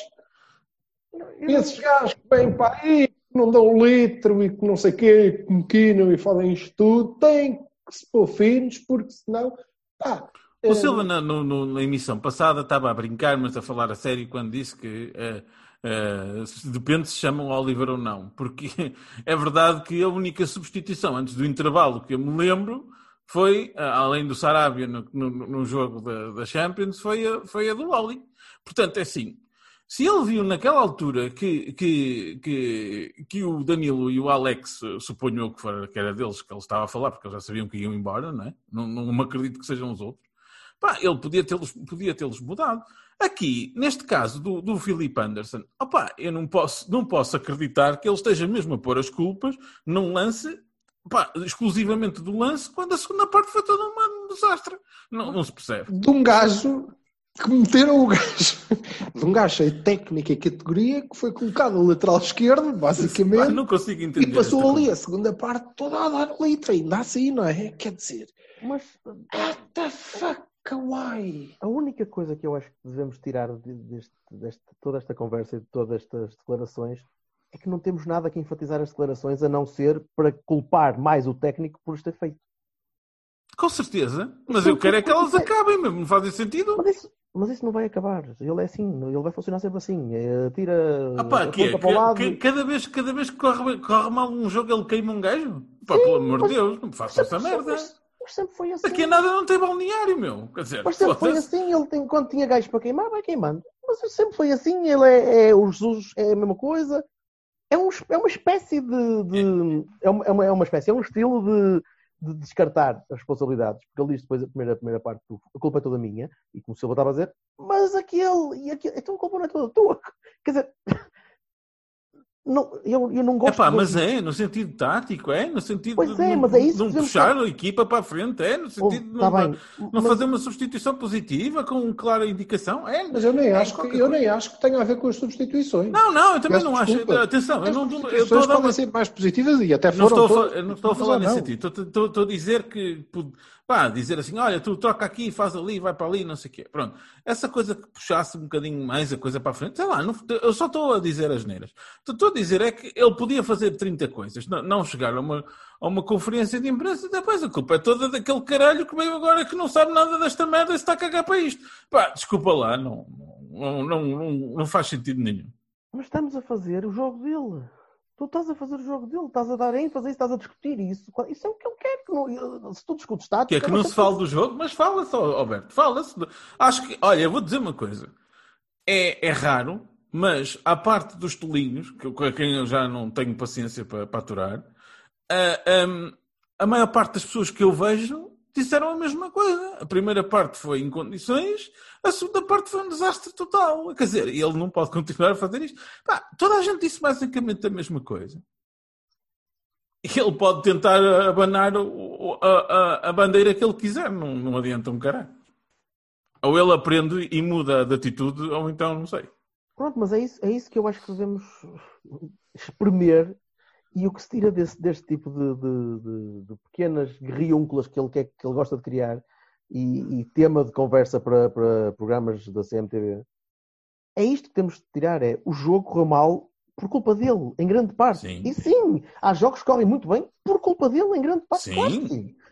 esses gajos que vêm para aí, que não dão um litro e que não sei o quê, que mequinam e fazem isto tudo, têm que se pôr finos, porque senão, pá, O eh, Silva, na, no- na emissão passada, estava a brincar, mas a falar a sério quando disse que eh, eh, se- depende se chamam Oliver ou não. Porque é verdade que a única substituição antes do intervalo que eu me lembro foi, além do Sarabia no, no- no jogo da, da Champions, foi a, foi a do Oli. Portanto, é assim. Se ele viu naquela altura que, que, que, que o Danilo e o Alex, eh, suponho eu que, que era deles que ele estava a falar, porque eles já sabiam que iam embora, não é? Não, não me acredito que sejam os outros. Pá, ele podia tê-los podia tê-los mudado. Aqui, neste caso do, do Philip Anderson, opá, eu não posso, não posso acreditar que ele esteja mesmo a pôr as culpas num lance, pá, exclusivamente do lance, quando a segunda parte foi toda uma- um desastre. Não, não se percebe. de um gajo que meteram o gajo, de um gajo de técnica e categoria, que foi colocado a lateral esquerdo, Pá, basicamente, não consigo entender. e passou ali coisa. a segunda parte toda a dar litro, ainda assim, não é? Quer dizer, mas what the fuck, why? a única coisa que eu acho que devemos tirar de, deste, deste- toda esta conversa e de todas estas declarações é que não temos nada que enfatizar as declarações a não ser para culpar mais o técnico por os ter feito. Com certeza, mas eu quero é que elas acabem mesmo, não fazem sentido. Mas isso, mas isso não vai acabar. Ele é assim, ele vai funcionar sempre assim. É, tira Ah pá, a que é? para o lado. Que- que- cada, vez, cada vez que corre, corre mal um jogo ele queima um gajo? Pá, pelo amor de Deus, não me façam essa merda. Mas, mas sempre foi assim. Daqui a nada não tem balneário, meu. Quer dizer, Mas sempre foi assim, ele tem, quando tinha gajos para queimar, vai queimando. Mas sempre foi assim, ele é, é- o Jesus é a mesma coisa. É, um, é uma espécie de. de- é, uma, é, uma, é uma espécie, é um estilo de, de descartar as responsabilidades. Porque ele diz depois a primeira, a primeira parte, do, a culpa é toda minha, e como o Silva estava a dizer, mas aquele e aquele, então a culpa não é toda tua. Quer dizer, não, eu, eu não gosto Epá, de- mas é, no sentido tático, é, no sentido Pois de, é, não- mas é isso de não que puxar a equipa para a frente, é, no Oh, sentido de tá não, bem, não mas- fazer uma substituição positiva com clara indicação, é. Mas eu nem, é acho que, eu coisa. nem acho que tenha a ver com as substituições. Não, não, eu também Peço não acho. desculpa. Atenção, eu As não, eu estou a dar podem uma ser mais positivas e até Não foram estou, a todas falar, eu não estou a falar nesse não. sentido. Estou, estou- estou a dizer que, pá, dizer assim, olha, tu troca aqui, faz ali, vai para ali, não sei o quê. Pronto. Essa coisa que puxasse um bocadinho mais a coisa para a frente, sei lá, não- eu só estou a dizer as neiras. Estou a dizer é que ele podia fazer 30 coisas, não, não chegar a uma, a uma conferência de imprensa e depois a culpa é toda daquele caralho que veio agora que não sabe nada desta merda e está a cagar para isto. Pá, desculpa lá, não, não, não, não, não faz sentido nenhum. Mas estamos a fazer o jogo dele. Tu estás a fazer o jogo dele, estás a dar ênfase, a isso, estás a discutir isso. Isso é o que ele quer. Que não, se tu discutes tática... Que é que não se fala do jogo, mas fala-se, Alberto, fala-se. Acho que, olha, eu vou dizer uma coisa. É, é raro, mas à parte dos tolinhos, que, com quem eu já não tenho paciência para, para aturar, a, hum, a maior parte das pessoas que eu vejo disseram a mesma coisa. A primeira parte foi em condições, a segunda parte foi um desastre total. Quer dizer, ele não pode continuar a fazer isto. Pá, toda a gente disse basicamente a mesma coisa. Ele pode tentar abanar a, a- a bandeira que ele quiser, não, não adianta um caralho. Ou ele aprende e muda de atitude, ou então não sei. Pronto, mas é isso, é isso que eu acho que devemos espremer. E o que se tira desse, deste tipo de, de- de- de pequenas guerriúnculas que ele, quer, que ele gosta de criar e, e tema de conversa para, para programas da CMTV, é isto que temos de tirar: é o jogo correu mal por culpa dele, em grande parte. Sim. E sim, há jogos que correm muito bem por culpa dele, em grande parte. Sim. Claro.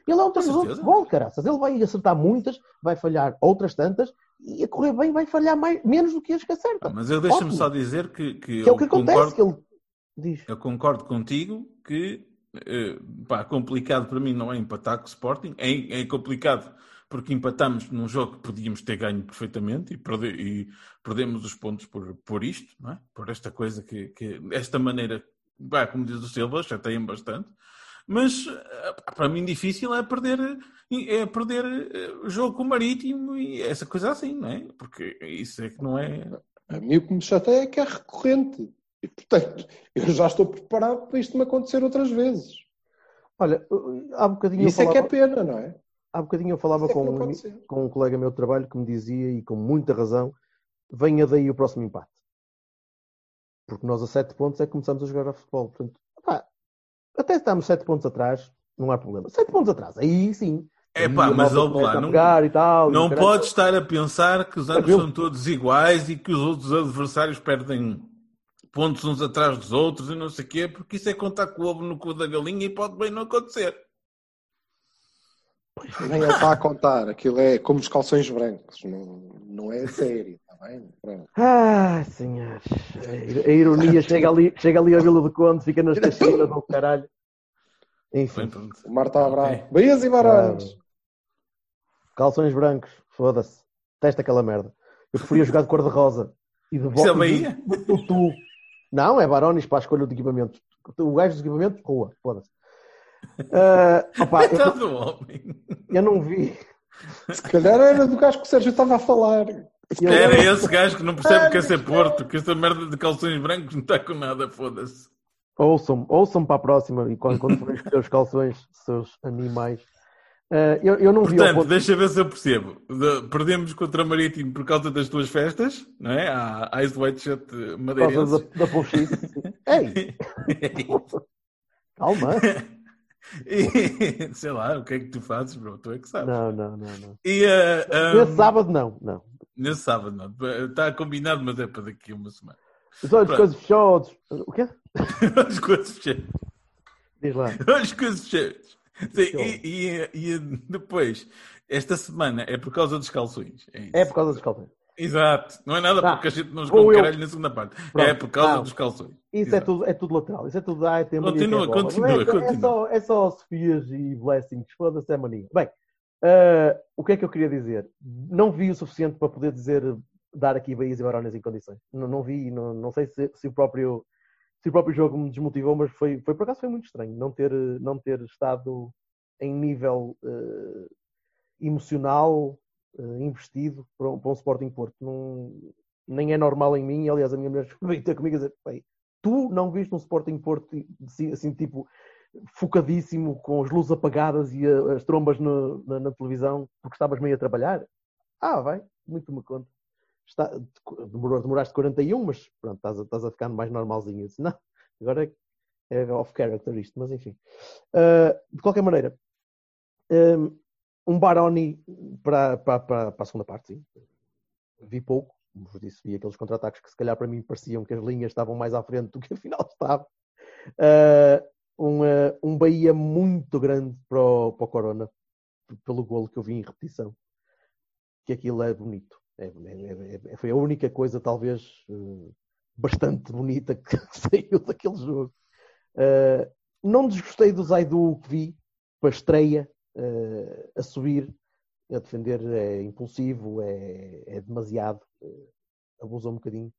Ele é um treinador de futebol, caraças. Ele vai acertar muitas, vai falhar outras tantas, e a correr bem vai falhar mais, menos do que as que acerta. Ah, Mas eu deixa-me Ótimo. só dizer que, que, Que é o que acontece, concordo, que ele diz. eu concordo contigo que eh, pá, complicado para mim não é empatar com o Sporting, é, é complicado porque empatamos num jogo que podíamos ter ganho perfeitamente e, perde- e perdemos os pontos por, por isto, não é? por esta coisa que, que esta maneira, pá, como diz o Silva, chateia-me bastante. Mas eh, para mim difícil é perder, é perder eh, o jogo com o Marítimo e essa coisa assim, não é? Porque isso é que não é. A mim o que me chateia é que é recorrente. E, portanto, eu já estou preparado para isto me acontecer outras vezes. Olha, há bocadinho eu Isso é que é falava, pena, não é? há bocadinho eu falava é com, um, com um colega meu de trabalho que me dizia, e com muita razão, venha daí o próximo empate. Porque nós a 7 pontos é que começamos a jogar a futebol. Portanto, pá, até se estamos 7 pontos atrás, não há problema. 7 pontos atrás, aí sim. É pá, mas começa lá, não, e tal, e não caralho. pode estar a pensar que os anos são todos iguais e que os outros adversários perdem pontos uns atrás dos outros e não sei o quê, porque isso é contar com o ovo no cu da galinha e pode bem não acontecer. Nem ele está a contar, aquilo é como os calções brancos, não, não é sério, está bem? Pronto. Ah, senhores. A ironia chega ali, chega ali a Vila do Conde, fica nas caxinas do caralho. Enfim. O mar está Ok. bravo. Bahias e Barões. calções brancos, foda-se. Testa aquela merda. Eu preferia jogar de cor-de-rosa. E de Isso é Bahia? de- de- tu. Não, é Barones para a escolha de equipamento. O gajo dos equipamentos, rua, foda-se. Ah, opa, eu, Coitado do homem. eu não vi. Se calhar era do gajo que o Sérgio estava a falar. Eu- Era esse gajo que não percebe o que é ser Porto, que esta merda de calções brancos não está com nada, foda-se. Ouçam, ouçam para a próxima e quando, quando forem escolher os calções, seus animais. Ah, eu, eu não vi ao Portanto, ponto- deixa ver se eu percebo. De- perdemos contra Marítimo por causa das tuas festas, não é? A Ice White Shut por causa madeirense. da, da. Ei, calma. E, sei lá, o que é que tu fazes, bro? Tu é que sabes. Não, não, não, não. E eh, um, Nesse sábado, não, não. nesse sábado, não. Está combinado, mas é para daqui a uma semana. Os olhos coisas fechados. O quê? As coisas cheias. Diz lá. As coisas cheias. Sim, e, e- e depois, esta semana é por causa dos calções. É. É por causa dos calções. Exato. Não é nada Tá. porque a gente não jogou eu. caralho na segunda parte. Pronto. É por causa Não. dos calções. Isso é tudo, é tudo lateral. Isso é tudo. Ah, tem mania Continua, é continua, é, É continua. só, é só Sofias e Blessings. Foda-se, é mania. Bem, ah, o que é que eu queria dizer? Não vi o suficiente para poder dizer, dar aqui Bahias e Barões em condições. Não, não vi, não, não sei se, se o próprio. Se o próprio jogo me desmotivou, mas foi, foi por acaso foi muito estranho não ter, não ter estado em nível eh, emocional eh, investido para um, para um Sporting Porto. Não, nem é normal em mim. Aliás, a minha mulher veio ter comigo a dizer: "Bem, tu não viste um Sporting Porto assim, assim, tipo focadíssimo, com as luzes apagadas e a- as trombas no- na, na televisão, porque estavas meio a trabalhar? Ah, vai, muito me conta. Está, demoraste 41, mas pronto, estás a, estás a ficar mais normalzinho. Disse, não, agora é, é off-character isto, mas enfim. Ah, de qualquer maneira, um, um Baroni para, para, para, para a segunda parte, sim. Vi pouco, como vos disse, vi aqueles contra-ataques que se calhar para mim pareciam que as linhas estavam mais à frente do que afinal estava. Ah, um, ah, um Bahia muito grande para o, para o Corona, pelo golo que eu vi em repetição. Que aquilo é bonito. É- é- é- foi a única coisa, talvez, eh, bastante bonita que saiu daquele jogo. Ah, não desgostei do Zaidu que vi para a estreia eh, a subir, a defender é impulsivo, é, é demasiado, eh, abusa um bocadinho.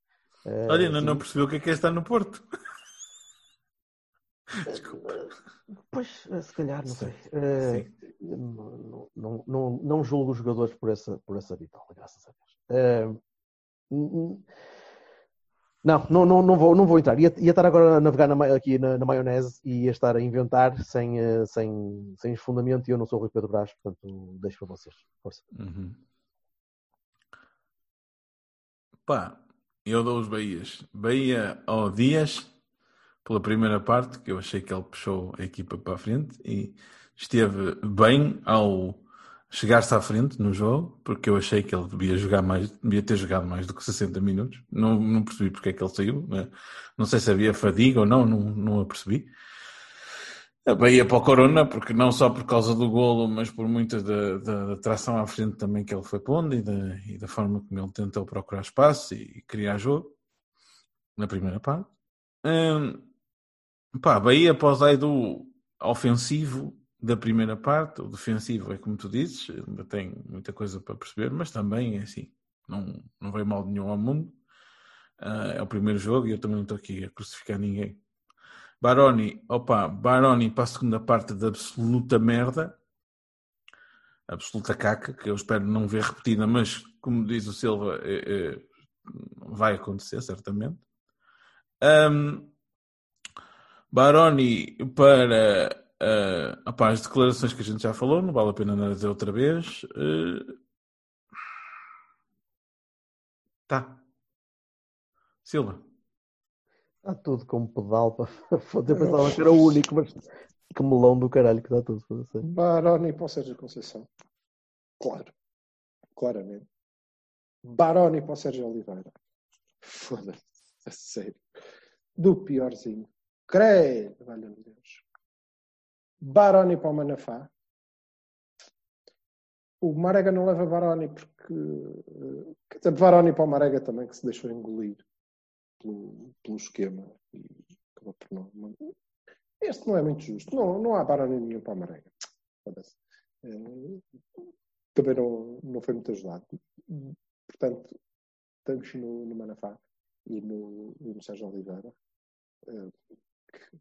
Olha, não, não sim. percebeu o que é que é estar no Porto. Pois, eh, se calhar, não sei. Eh, não, não, não, julgo os jogadores por essa, por essa vitória, graças a Deus. Hum, não, não, não, não, vou, não vou entrar. Ia, ia estar agora a navegar na aqui na, na maionese e ia estar a inventar sem, eh, sem, sem fundamento e eu não sou o Rui Pedro Brás, portanto deixo para vocês. Força. Uhum. Pá, eu dou os Bahias. Bahia ao Dias, pela primeira parte, que eu achei que ele puxou a equipa para a frente e esteve bem ao chegar-se à frente no jogo, porque eu achei que ele devia jogar mais, devia ter jogado mais do que 60 minutos. Não, não percebi porque é que ele saiu. né? Não sei se havia fadiga ou não, não, não a percebi. A Bahia para o Corona, porque não só por causa do golo, mas por muita da, da, da tração à frente também que ele foi pondo e da, e da forma como ele tentou procurar espaço e, criar jogo na primeira parte. Hum, pá, Bahia para o Zaidu ofensivo da primeira parte, o defensivo é como tu dizes, ainda tem muita coisa para perceber, mas também é assim, não, não veio mal nenhum ao mundo. Ah, é o primeiro jogo e eu também não estou aqui a crucificar ninguém. Baroni, opa, Baroni para a segunda parte de absoluta merda, absoluta caca, que eu espero não ver repetida, mas como diz o Silva, eh, eh, vai acontecer certamente. Um, Baroni para uh, opa, as declarações que a gente já falou, não vale a pena dizer outra vez. Uh, tá. Silva. Está tudo como pedal. Para... Eu pensava que era o único, mas que melão do caralho que dá tudo. foda-se. Baroni para o Sérgio Conceição. Claro. Claramente. Baroni para o Sérgio Oliveira. Foda-se. A sério. Do piorzinho. Creio. Valha-me Deus. Baroni para o Manafá. O Marega não leva Baroni porque. eh, Quer dizer, Baroni para o Marega também que se deixou engolir pelo, pelo esquema e por não. Este não é muito justo. Não, não há Baroni nenhum para o Marega. Eh, Também não, não foi muito ajudado. Portanto, estamos no, no Manafá e no, e no Sérgio Oliveira. Eh, que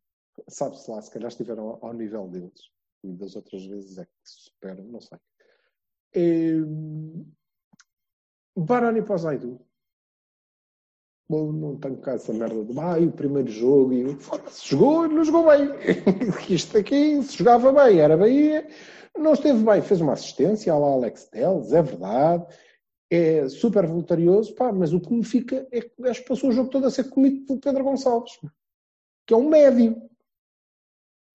Sabe-se lá, se calhar estiveram ao, nível deles. E das outras vezes é que se superam, não sei. Eh, Baroni para o Zaidu. Bom, não tenho cá essa merda de ah, o primeiro jogo e foda-se, jogou não jogou bem. Isto aqui, se jogava bem, era Bahia, não esteve bem, fez uma assistência ao Alex Telles, é verdade, é super voluntarioso, pá, mas o que me fica é que passou o jogo todo a ser comido pelo Pedro Gonçalves, que é um médio.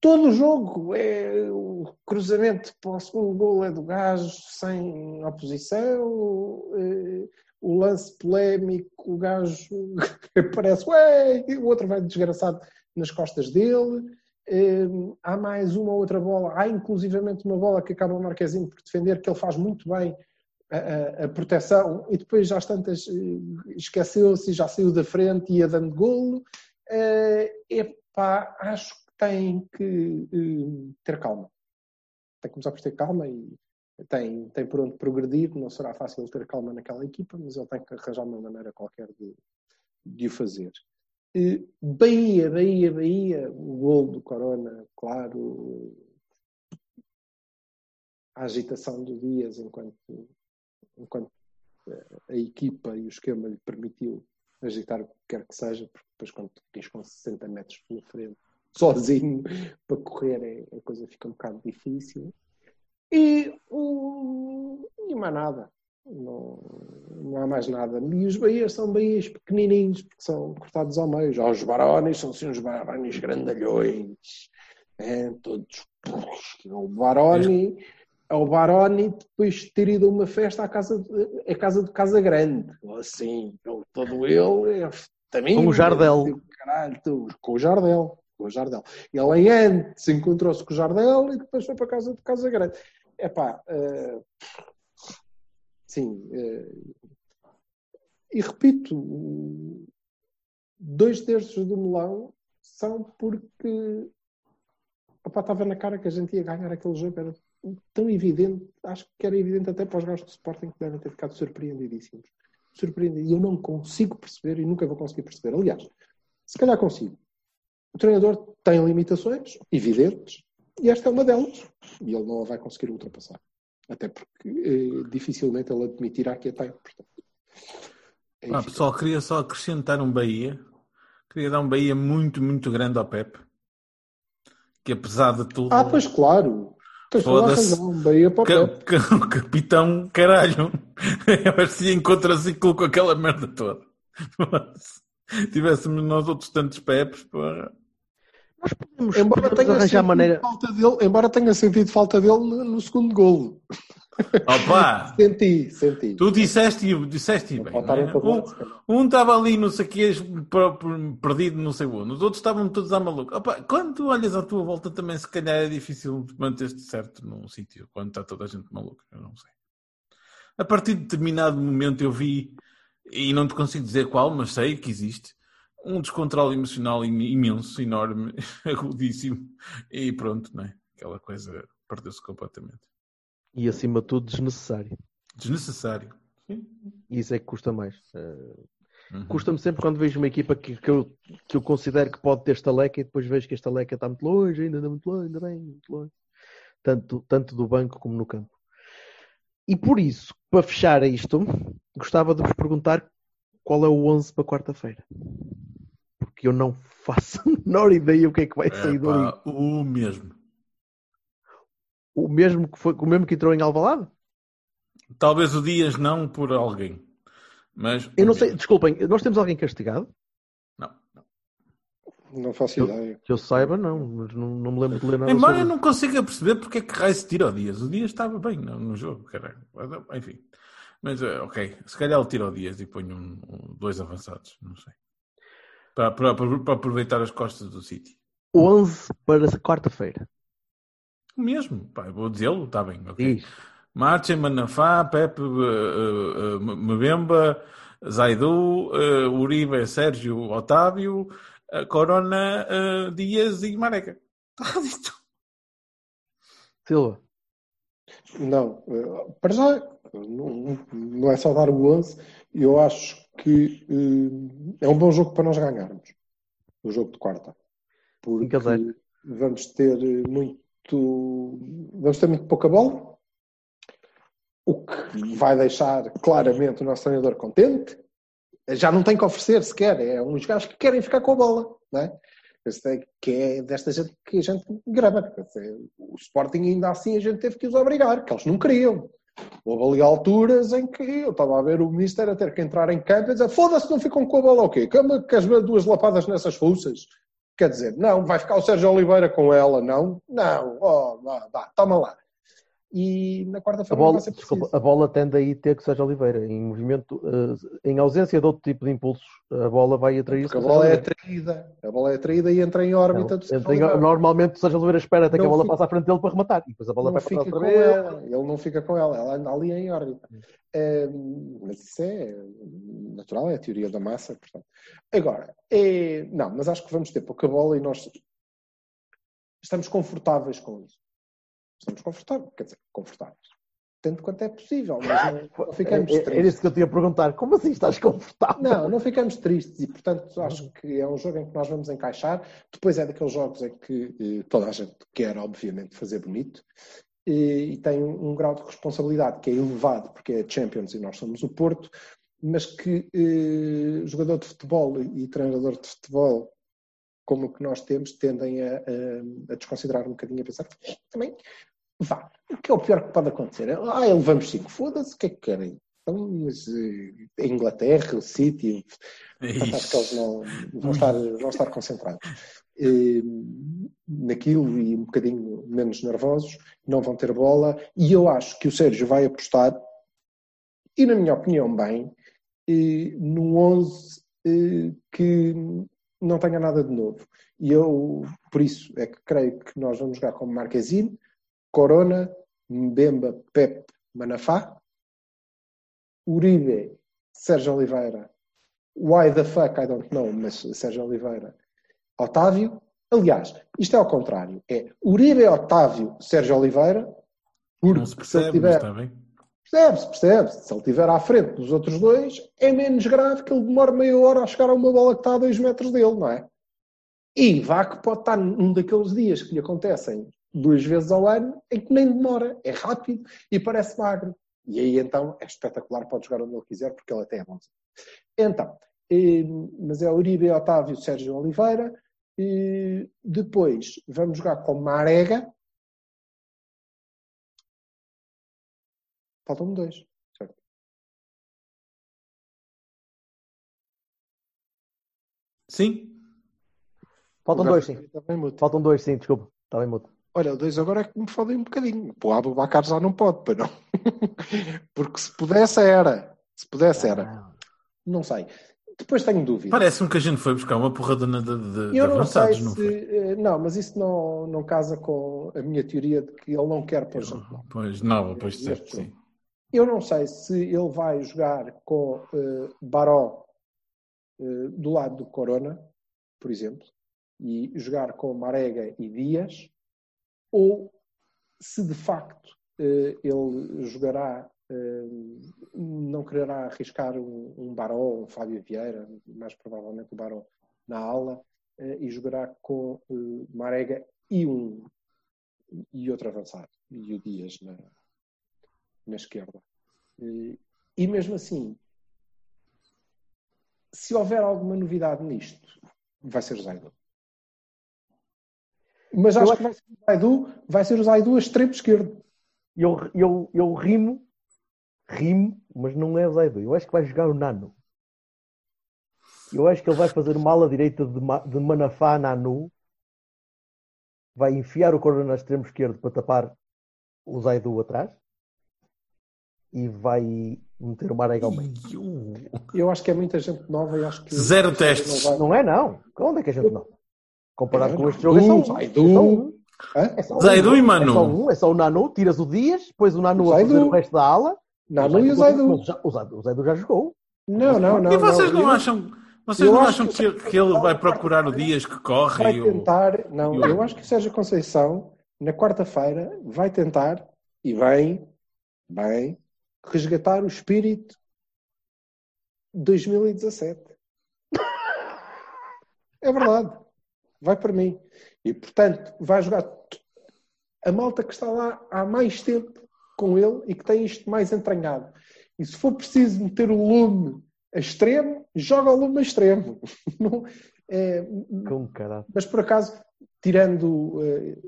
Todo o jogo é o cruzamento para o segundo gol é do gajo sem oposição, eh, o lance polémico, o gajo aparece, ué, o outro vai desgraçado nas costas dele. Eh, há mais uma ou outra bola, há inclusivamente uma bola que acaba o Marquezinho por defender, que ele faz muito bem a, a- a proteção, e depois às tantas eh, esqueceu-se já saiu da frente e ia dando golo. Eh, epá, acho tem que eh, ter calma. Tem que começar por ter calma e tem, tem por onde progredir. Não será fácil ter calma naquela equipa, mas ele tem que arranjar uma maneira qualquer de, de o fazer. Bahia, Bahia, Bahia, o gol do Corona, claro. A agitação do Dias enquanto, enquanto eh, a equipa e o esquema lhe permitiu agitar o que quer que seja, porque depois quando tens com 60 metros pela frente, sozinho, para correr, a coisa fica um bocado difícil. E, hum, e mais nada. Não, não há mais nada. E os Bahias são Bahias pequenininhos, porque são cortados ao meio. Já os Barones são assim uns Barones grandalhões. É, todos. O Baroni, é o Baroni depois de ter ido a uma festa à casa de, à casa de Casa Grande. Assim, ele- todo ele é também. Com o Jardel. Caralho, com o Jardel. Com o Jardel. Ele antes encontrou-se com o Jardel e depois foi para casa de Casa Grande. Epá, eh, sim. eh, e repito, dois terços do melão são porque opá, estava na cara que a gente ia ganhar aquele jogo, era tão evidente, acho que era evidente até para os gajos do Sporting que devem ter ficado surpreendidíssimos. Surpreendidos. E eu não consigo perceber e nunca vou conseguir perceber. Aliás, se calhar consigo. O treinador tem limitações evidentes e esta é uma delas. E ele não a vai conseguir ultrapassar. Até porque eh, dificilmente ele admitirá que a tem. Portanto, é Ah, pessoal, queria só acrescentar um Bahia. Queria dar um Bahia muito, muito grande ao Pepe. Que apesar de tudo. Ah, pois claro. Tens toda a Foda-se. razão. Bahia para o ca- ca- capitão, caralho. Parecia em contraciclo com aquela merda toda. Se tivéssemos nós outros tantos Pepes, porra. Nós podemos, Embora podemos tenha, arranjar sentido maneira. falta dele, embora tenha sentido falta dele no, no segundo golo. Opa! Senti, senti. Tu disseste, disseste bem. é? Um-. Um estava ali, não sei o que, perdido, não sei onde. Os outros estavam todos à maluca. Opa, quando tu olhas à tua volta, também se calhar é difícil manter-te certo num sítio, quando está toda a gente maluca. Eu não sei. A partir de determinado momento eu vi, e não te consigo dizer qual, mas sei que existe, um descontrole emocional im- imenso, enorme, agudíssimo, e pronto, não é? Aquela coisa perdeu-se completamente. E acima de tudo, desnecessário. Desnecessário. Sim. Isso é que custa mais. Eh, Uhum. Custa-me sempre quando vejo uma equipa que, que, eu, que eu considero que pode ter estaleca e depois vejo que a estaleca está muito longe, ainda está muito longe, ainda bem, muito longe. Tanto, tanto do banco como no campo. E por isso, para fechar isto, gostava de vos perguntar qual é o 11 para quarta-feira. Porque eu não faço a menor ideia o que é que vai sair dali. Epá, o mesmo. O mesmo que, foi, o mesmo que entrou em Alvalade? Talvez o Dias não por alguém. Mas Eu não sei, desculpem, nós temos alguém castigado? Não faço Que eu, ideia. que eu saiba, não, mas não, não me lembro de ler nada Embora eu sobre não consiga perceber porque é que Raio se tira o Dias. O Dias estava bem no, no jogo, caralho. Enfim. Mas, eh, ok. Se calhar ele tira o Dias e põe um, um- dois avançados. Não sei. Para, para, para aproveitar as costas do City. 11 para quarta-feira. O mesmo. Pá, vou dizê-lo. Está bem. ok. Diz. Marchen, Manafá, Pepe, eh, eh, Mbemba, Zaidu, eh, Uribe, Sérgio, Otávio, Corona, Dias e Mareca. Está dito. Silva. Não, para já não, não é só dar o 11. Eu acho que eh, é um bom jogo para nós ganharmos. O jogo de quarta. Porque vamos ter eh, muito. Vamos ter muito pouca bola. O que vai deixar claramente o nosso treinador contente. Já não tem que oferecer sequer. É uns gajos que querem ficar com a bola. Não é? É- que é desta gente que a gente dizer, O Sporting ainda assim a gente teve que os obrigar, que eles não queriam. Houve ali alturas em que eu estava a ver o Mister a ter que entrar em campo e dizer foda-se, não ficam com a bola o quê? Queres ver duas lapadas nessas fuças? Quer dizer, não, vai ficar o Sérgio Oliveira com ela, não? Não, oh, vá, vá, toma lá. E na A quarta-feira não bola, vai ser preciso. desculpa, a bola tende aí ter que seja Oliveira. Em movimento, eh, em ausência de outro tipo de impulsos, a bola vai atrair Porque a bola é atraída. A bola é atraída e entra em órbita do Sérgio Oliveira. Normalmente o Sérgio Oliveira espera até que Não a bola fica- passe à frente dele para rematar. E depois a bola não vai para fica trás com outra ela, ele não fica com ela, ela anda ali em órbita. É, mas isso é natural, é a teoria da massa. Portanto. Agora, é, não, mas acho que vamos ter pouca bola e nós estamos confortáveis com isso. Estamos confortáveis, quer dizer, confortáveis. Tanto quanto é possível, mas não, não ficamos É- é- Era tristes. isso que eu te ia perguntar. Como assim estás confortável? Não, não ficamos tristes e, portanto, acho que é um jogo em que nós vamos encaixar. Depois é daqueles jogos em que eh, toda a gente quer, obviamente, fazer bonito e, e tem um, um grau de responsabilidade que é elevado, porque é Champions e nós somos o Porto, mas que eh, jogador de futebol e treinador de futebol como o que nós temos tendem a, a- a desconsiderar um bocadinho, a pensar "Eh, também vá, o que é o pior que pode acontecer? Ah, levamos cinco, foda-se, o que é que querem? Então, mas, eh, a Inglaterra, o City, Portanto, acho que eles não vão estar, vão estar concentrados eh, naquilo e um bocadinho menos nervosos, não vão ter bola. E eu acho que o Sérgio vai apostar, e na minha opinião, bem, eh, no 11 eh, que não tenha nada de novo. E eu, por isso, é que creio que nós vamos jogar como Marquezine, Corona, Mbemba, Pep, Manafá, Uribe, Sérgio Oliveira, Why the fuck, I don't know, mas Sérgio Oliveira, Otávio. Aliás, isto é ao contrário. É Uribe, Otávio, Sérgio Oliveira, porque Não se se ele percebe, tiver, está bem. percebe-se, percebe-se. Se ele estiver à frente dos outros dois, é menos grave que ele demore meia hora a chegar a uma bola que está a dois metros dele, não é? E vá que pode estar num daqueles dias que lhe acontecem duas vezes ao ano, em que nem demora, é rápido e parece magro. E aí então é espetacular, pode jogar onde ele quiser, porque ele até é bom. Então, eh, mas é Uribe, Otávio, Sérgio Oliveira. E depois vamos jogar com Marega. Faltam-me dois. certo? Sim. Faltam dois, sim. mudo. Faltam dois, sim, desculpa. Está bem mudo. Olha, dois agora é que me fodem um bocadinho. Pô, o Abubacar já não pode, para não. Porque se pudesse era. Se pudesse era. Ah, Não sei. Depois tenho dúvida. Parece-me que a gente foi buscar uma porradona de, de, de Eu não sei avançados, não se. foi? eh, Não, mas isso não, não casa com a minha teoria de que ele não quer pôr gente nova. Pois, nova, pois Este certo, jogo. sim. Eu não sei se ele vai jogar com eh, Baró eh, do lado do Corona, por exemplo, e jogar com Marega e Dias, ou se de facto eh, ele jogará, eh, não quererá arriscar um, um Baró, um Fábio Vieira, mais provavelmente o Baró na ala, eh, e jogará com Marega e um e outro avançado, e o Dias na, na esquerda. E mesmo assim, se houver alguma novidade nisto, vai ser o Zaidu. Mas acho Eu que vai ser o Zaidu, vai ser o Zaidu a extremo esquerdo. Eu, eu, eu rimo, rimo, mas não é o Zaidu. Eu acho que vai jogar o Nano. Eu acho que ele vai fazer uma ala direita de, de Manafá Nanu. Vai enfiar o corno no extremo esquerdo para tapar o Zaidu atrás. E vai meter o Marega ao meio. Eu acho que é muita gente nova e acho que. Zero testes. Não vai- Não é, não. Onde é que a gente não? Comparado É, com este jogo, é só um. Zaidu. É só um. É só um. Zaidu e Manu. É só um, é só o Nanu. Tiras o Dias, depois o Nanu a Zaidu. fazer o resto da ala. Nanu e o Zaidu. O Zaidu, o Zaidu já jogou. Não, não, não. E vocês não, eu- acham, vocês eu não acham que- que, que ele vai procurar o Dias que corre vai e o... tentar, não, o- eu acho que o Sérgio Conceição, na quarta-feira, vai tentar e bem, bem, resgatar o espírito de 2017. É verdade. Vai para mim. E, portanto, vai jogar a malta que está lá há mais tempo com ele e que tem isto mais entranhado. E se for preciso meter o lume a extremo, joga o lume a extremo. Não, é, Com caralho. mas por acaso, tirando eh,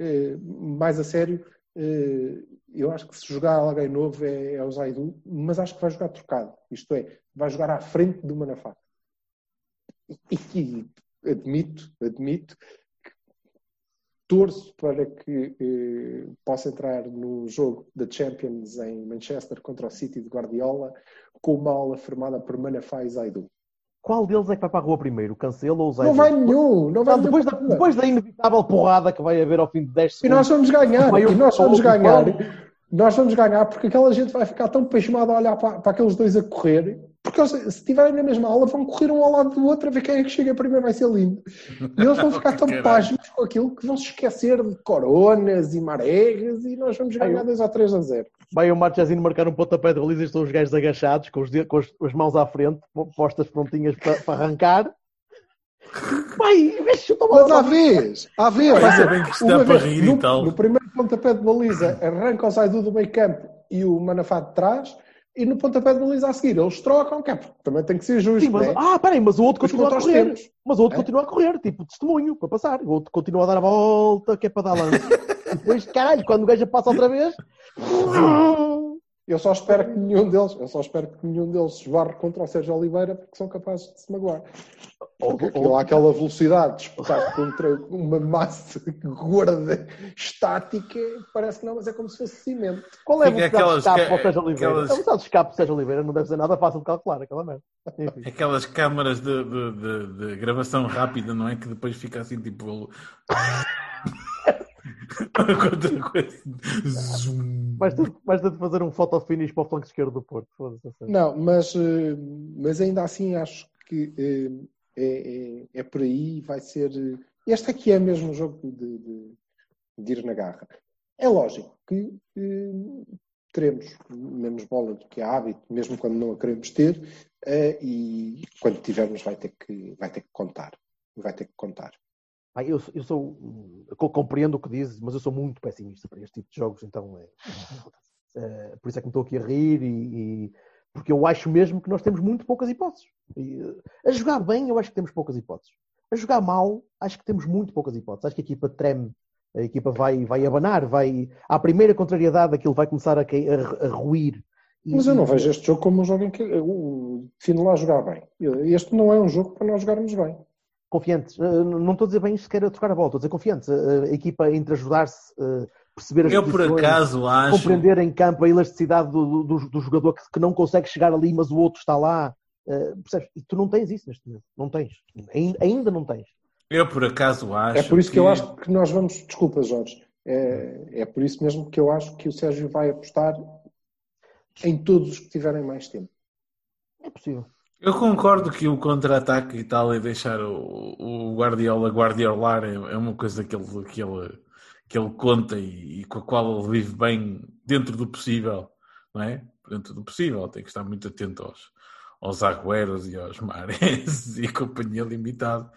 eh, mais a sério, eh, eu acho que se jogar alguém novo é, é o Zaidu, mas acho que vai jogar trocado. Isto é, vai jogar à frente do Manafá. E, e admito, admito que torço para que eh, possa entrar no jogo da Champions em Manchester contra o City de Guardiola com uma aula formada por Manafá e Zaidu. Qual deles é que vai para a rua primeiro? O Cancelo ou o Zaidu? Não vai nenhum, não vai Não, depois, da, depois da inevitável porrada que vai haver ao fim de 10 E segundos. nós vamos ganhar, e nós vamos ganhar, nós vamos ganhar, porque aquela gente vai ficar tão pasmada a olhar para, para aqueles dois a correr, porque eles, se estiverem na mesma aula, vão correr um ao lado do outro a ver quem é que chega primeiro, vai ser lindo. E eles vão ficar tão pasmos com aquilo que vão se esquecer de coronas e maregas e nós vamos ganhar eu- 2 ou 3 a 0. Vai o Marchesino marcar um pontapé de baliza e estão os gajos agachados, com, os com as, as mãos à frente, postas prontinhas para, para arrancar. A Mas à vez, à vez. Ser bem que Uma para rir e no, tal. No primeiro pontapé de baliza, arranca o Zaidu do meio campo e o Manafá de trás, e no pontapé de baliza a seguir, eles trocam, que é, porque também tem que ser justo. Sim, mas, né? ah, peraí, mas o outro Mas continua a correr. tempos. Mas o outro É? continua a correr, tipo testemunho, para passar. O outro continua a dar a volta, que é para dar lance. depois, caralho, quando o gajo passa outra vez. Eu só espero que nenhum deles, eu só espero que nenhum deles esbarre contra o Sérgio Oliveira porque são capazes de se magoar. Porque aquilo, aquela velocidade de espetar contra uma massa gorda, estática, parece que não, mas é como se fosse cimento. Qual é a velocidade de aquelas- escape para o Sérgio Oliveira? aquelas- A velocidade de escape para o Sérgio Oliveira não deve ser nada fácil de calcular, aquela merda. Enfim. Aquelas câmaras de, de- de- de gravação rápida, não é? Que depois fica assim tipo. Ter de fazer um photo finish para o flanco esquerdo do Porto. Não, mas, eh, mas ainda assim acho que eh, é, é, é por aí, vai ser. eh, Este aqui é mesmo um jogo de, de, de ir na garra. É lógico que eh, teremos menos bola do que há hábito, mesmo quando não a queremos ter, eh, e quando tivermos vai ter que, vai ter que contar. Vai ter que contar. Ah, eu, eu sou. eu compreendo o que dizes, mas eu sou muito pessimista para este tipo de jogos, então é. é, por isso é que me estou aqui a rir e, e- porque eu acho mesmo que nós temos muito poucas hipóteses. E, eh, a jogar bem, eu acho que temos poucas hipóteses. A jogar mal, acho que temos muito poucas hipóteses. Acho que a equipa treme, a equipa vai, vai abanar, vai. À primeira contrariedade, aquilo vai começar a, a, a ruir. Mas eu não vejo este jogo como um jogo em que o define lá jogar bem. Este não é um jogo para nós jogarmos bem. Confiantes. Uh, não estou a dizer bem sequer a trocar a bola, estou a dizer confiantes. Uh, a equipa entre ajudar-se, uh, perceber as Eu por acaso acho. compreender em campo a elasticidade do, do, do jogador que, que não consegue chegar ali, mas o outro está lá. Uh, percebes? E tu não tens isso neste momento. Não tens. Ainda, ainda não tens. Eu por acaso acho. É por isso que eu acho que nós vamos. Desculpa, Jorge. É, é por isso mesmo que eu acho que o Sérgio vai apostar em todos os que tiverem mais tempo. É possível. Eu concordo que o contra-ataque e tal e deixar o, o Guardiola guardiolar é, é uma coisa que ele, que ele, que ele conta e, e com a qual ele vive bem dentro do possível, não é? Dentro do possível, tem que estar muito atento aos, aos Agüeros e aos Mares e companhia limitada.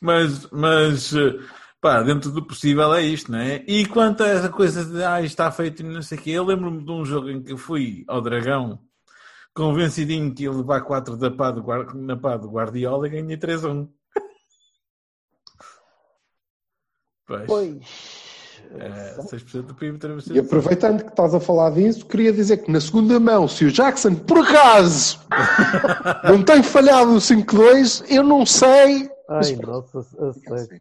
Mas, mas eh, pá, dentro do possível é isto, não é? E quanto a essa coisa de ah, está feito e não sei o quê, eu lembro-me de um jogo em que eu fui ao Dragão convencidinho que ia levar 4 da pá do, na pá do Guardiola e ganhei 3 a 1. Pois. Pois. É, 6% do PIB E aproveitando que estás a falar disso, queria dizer que na segunda mão, se o Jackson, por acaso, não tem falhado o 5-2, eu não sei. Ai, nossa, a sério.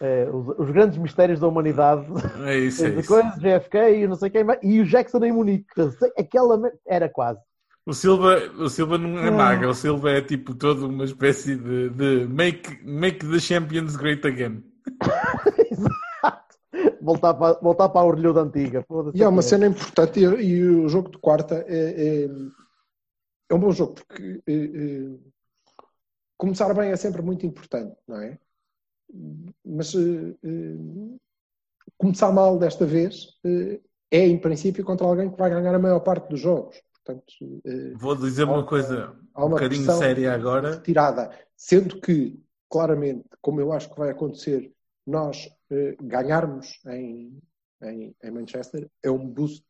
É, os, os grandes mistérios da humanidade. É isso, é isso. coisas, JFK e não sei quem mais. E o Jackson em Munique. Aquela era quase. O Silva, o Silva não Ah. é maga, o Silva é tipo todo uma espécie de, de make, make the champions great again. Exato. Voltar para, voltar para a orelhuda antiga. E há uma cena importante, e, e o jogo de quarta é, é, é um bom jogo, porque é, é, começar bem é sempre muito importante, não é? Mas é, é, começar mal desta vez é, é, em princípio, contra alguém que vai ganhar a maior parte dos jogos. Portanto, é, Vou dizer uma coisa há um uma bocadinho séria agora. retirada, sendo que, claramente, como eu acho que vai acontecer, nós eh, ganharmos em, em, em Manchester é um boost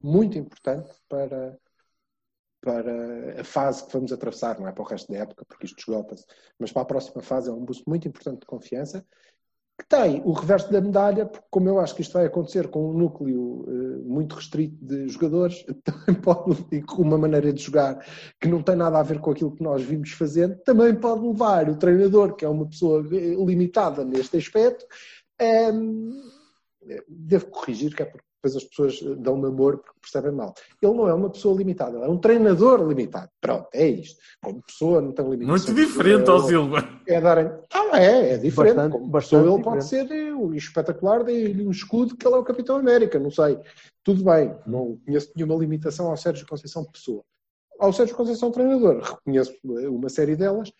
muito importante para, para a fase que vamos atravessar, não é para o resto da época, porque isto esgota-se, mas para a próxima fase é um boost muito importante de confiança, que tem o reverso da medalha, porque como eu acho que isto vai acontecer com um núcleo eh, muito restrito de jogadores, também pode, e com uma maneira de jogar que não tem nada a ver com aquilo que nós vimos fazendo, também pode levar o treinador, que é uma pessoa eh, limitada neste aspecto, ehm, devo corrigir, que é porque depois as pessoas dão namoro porque percebem mal. Ele não é uma pessoa limitada, ele é um treinador limitado. Pronto, é isto. Como pessoa não tem limitações. Muito diferente ao Silva. É darem. Ah, é, é diferente. Bastante- Como bastante pessoa, ele pode ser eh, o espetacular, dê-lhe um escudo que ele é o Capitão América, não sei. Tudo bem, não conheço nenhuma limitação ao Sérgio Conceição pessoa. Ao Sérgio Conceição treinador, reconheço eh, uma série delas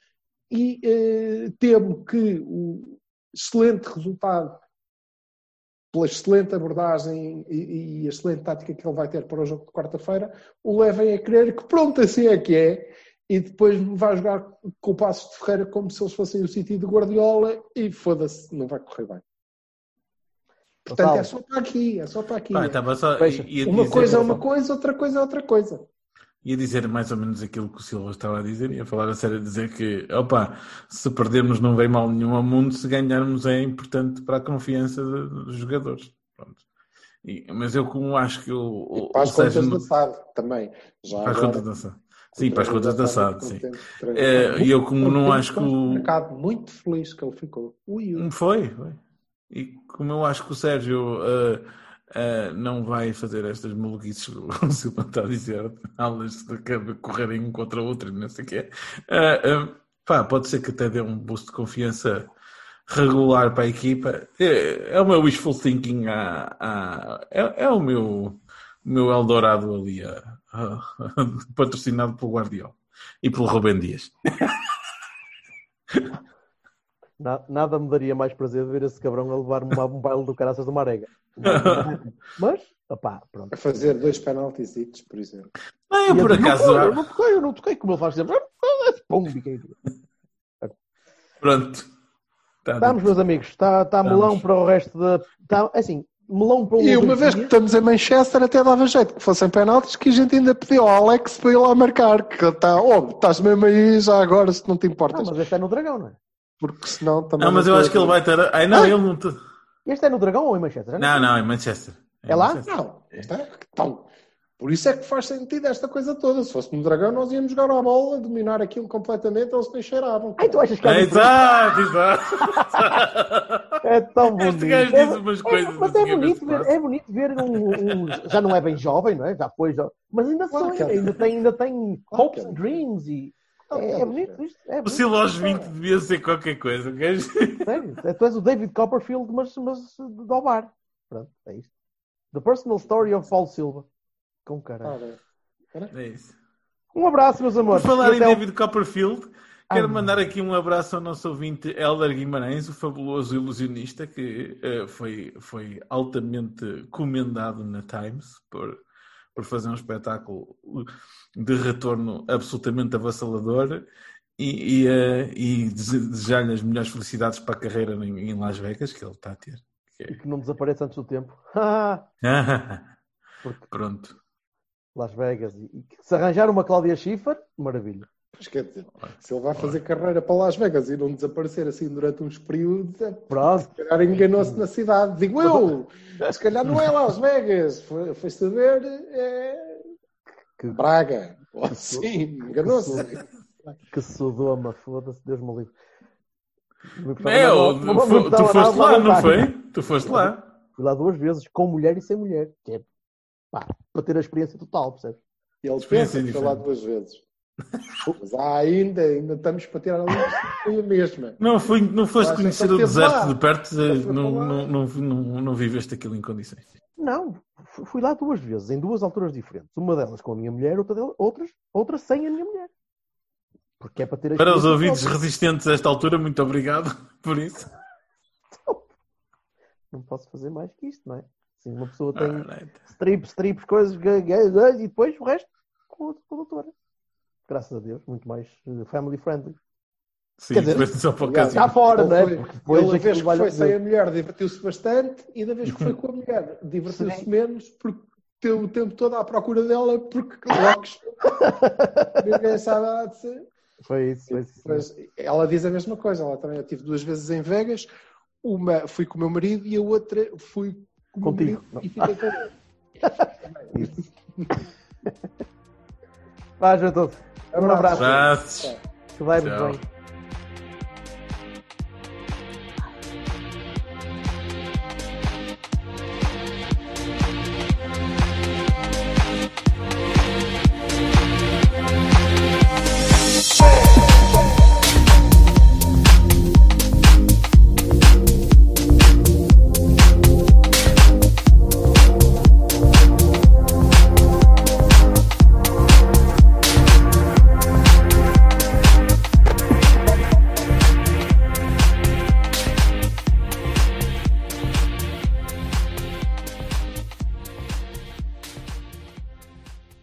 e eh, temo que o excelente resultado pela excelente abordagem e, e a excelente tática que ele vai ter para o jogo de quarta-feira, o levem a crer que pronto, assim é que é, e depois vai jogar com o Passos de Ferreira como se eles fossem o City de Guardiola e foda-se, não vai correr bem. Portanto, Total. é só para aqui, é só para aqui. Estava só, uma coisa é uma coisa, outra coisa é outra coisa. Ia dizer mais ou menos aquilo que o Silva estava a dizer, ia falar a sério, dizer que, opa, se perdermos não vem mal nenhum ao mundo, se ganharmos é importante para a confiança dos jogadores. Pronto. E- mas eu como acho que o, o, E para as o Sérgio contas da SAD também. Já para as contas da SAD. Sim, para as contas da SAD, sim. É, E eu como não acho que o... mercado muito feliz que ele ficou. Ui, ui. Foi, foi. E como eu acho que o Sérgio ah, ah, não vai fazer estas maluquices que o Silva está a dizer, aulas de correrem um contra o outro não sei o ah, ah, pá, pode ser que até dê um boost de confiança regular para a equipa. É, é o meu wishful thinking, à- à- é, é o meu, meu Eldorado ali, patrocinado pelo Guardiola e pelo Rubem Dias. Na- Nada me daria mais prazer de ver esse cabrão a levar-me a um baile do caraças do Marega. Mas, opá, pronto. A fazer dois penaltis, por exemplo. Não, eu E por acaso. Não, eu não toquei, eu não toquei, como ele faz sempre. Pum, biquei. Pronto. Tá Estamos, meus amigos. Está tá Estamos. melão para o resto da. Tá, assim, melão para o E uma vez que estamos em Manchester, até dava jeito que fossem penaltis, que a gente ainda pediu ao Alex para ir lá marcar. Que ele está, oh, estás mesmo aí já agora, se não te Ah, importas. mas este é no Dragão, não é? Porque senão também. Não, mas eu acho que ele vai ter. Ai, não, Ah. ele não. te- Este é no Dragão ou em Manchester? Já Não, não, em Manchester. É lá? Manchester. Não, está, então, por isso é que faz sentido esta coisa toda. Se fosse no Dragão, nós íamos jogar a bola, dominar aquilo completamente, eles nem cheiravam. Ai, tu achas que é, É, diferente? Exato, exato. é tão bonito. Este gajo É- diz umas é- coisas mas assim é bonito, ver, é bonito ver um, um- Já não é bem jovem, não é? Já foi, já, mas ainda Claro sonha, que é. ainda tem, ainda tem Claro hopes é. and dreams e. É, é é bonito isto. É O bonito. Silo aos 20 devia ser qualquer coisa. o gajo- Sério, é, tu és o David Copperfield, mas, mas do bar. Pronto, é isto. The Personal Story of Paulo Silva. Com caralho. É isso. Um abraço, meus Por amores. falar E em David Copperfield, quero Ah, mandar aqui um abraço ao nosso ouvinte Helder Guimarães, o fabuloso ilusionista, que eh, foi, foi altamente comendado na Times por, por fazer um espetáculo de retorno absolutamente avassalador e, e, eh, e dese- desejar-lhe as melhores felicidades para a carreira em, em Las Vegas, que ele está a ter. E que não desapareça antes do tempo. Pronto. Las Vegas. E, que se arranjar uma Cláudia Schiffer, maravilha. Pois quer dizer, se ele vai fazer carreira para Las Vegas e não desaparecer assim durante uns períodos, é, Pronto. se calhar enganou-se na cidade. Digo eu, se calhar não é Las Vegas, foi, foi saber é... Que- Braga. Assim, enganou-se. Que sodoma, foda-se, Deus me livre. Não me É, importava ou- nada, não tu foste lá, não foi? Tu foste lá. Fui lá duas vezes, com mulher e sem mulher. Que é, pá, para ter a experiência total, percebes? E ele Experiência pensa que foi lá duas vezes. Mas ainda, ainda estamos para tirar ali foi a mesma. Não, fui, não foste conhecer o deserto lá. de perto, não, não, não, não, não viveste aquilo em condições. Não, fu- fui lá duas vezes, em duas alturas diferentes. Uma delas com a minha mulher, outra, delas, outras, outra sem a minha mulher. Porque é para ter a Para os ouvidos resistentes a esta altura, muito obrigado por isso. Não posso fazer mais que isto, não é? Assim, uma pessoa tem Alright. strips, strips, coisas, e depois o resto com a, com a doutora. Graças a Deus, muito mais eh, family friendly. Sim, Quer dizer, foi só para. Cá fora, não é? depois ele, a vez que foi sem a mulher, divertiu-se bastante, e da vez que foi com a mulher, divertiu-se Sim. menos, porque teve o tempo todo à procura dela, porque locos, ninguém sabe de ser. Foi isso, foi isso. Mas ela diz a mesma coisa, ela também eu tive duas vezes em Vegas, uma fui com o meu marido e a outra fui com o meu Contigo. marido e fiquei com ele. Isso. Vai, João, um abraço. Que vai-nos Tchau. bem.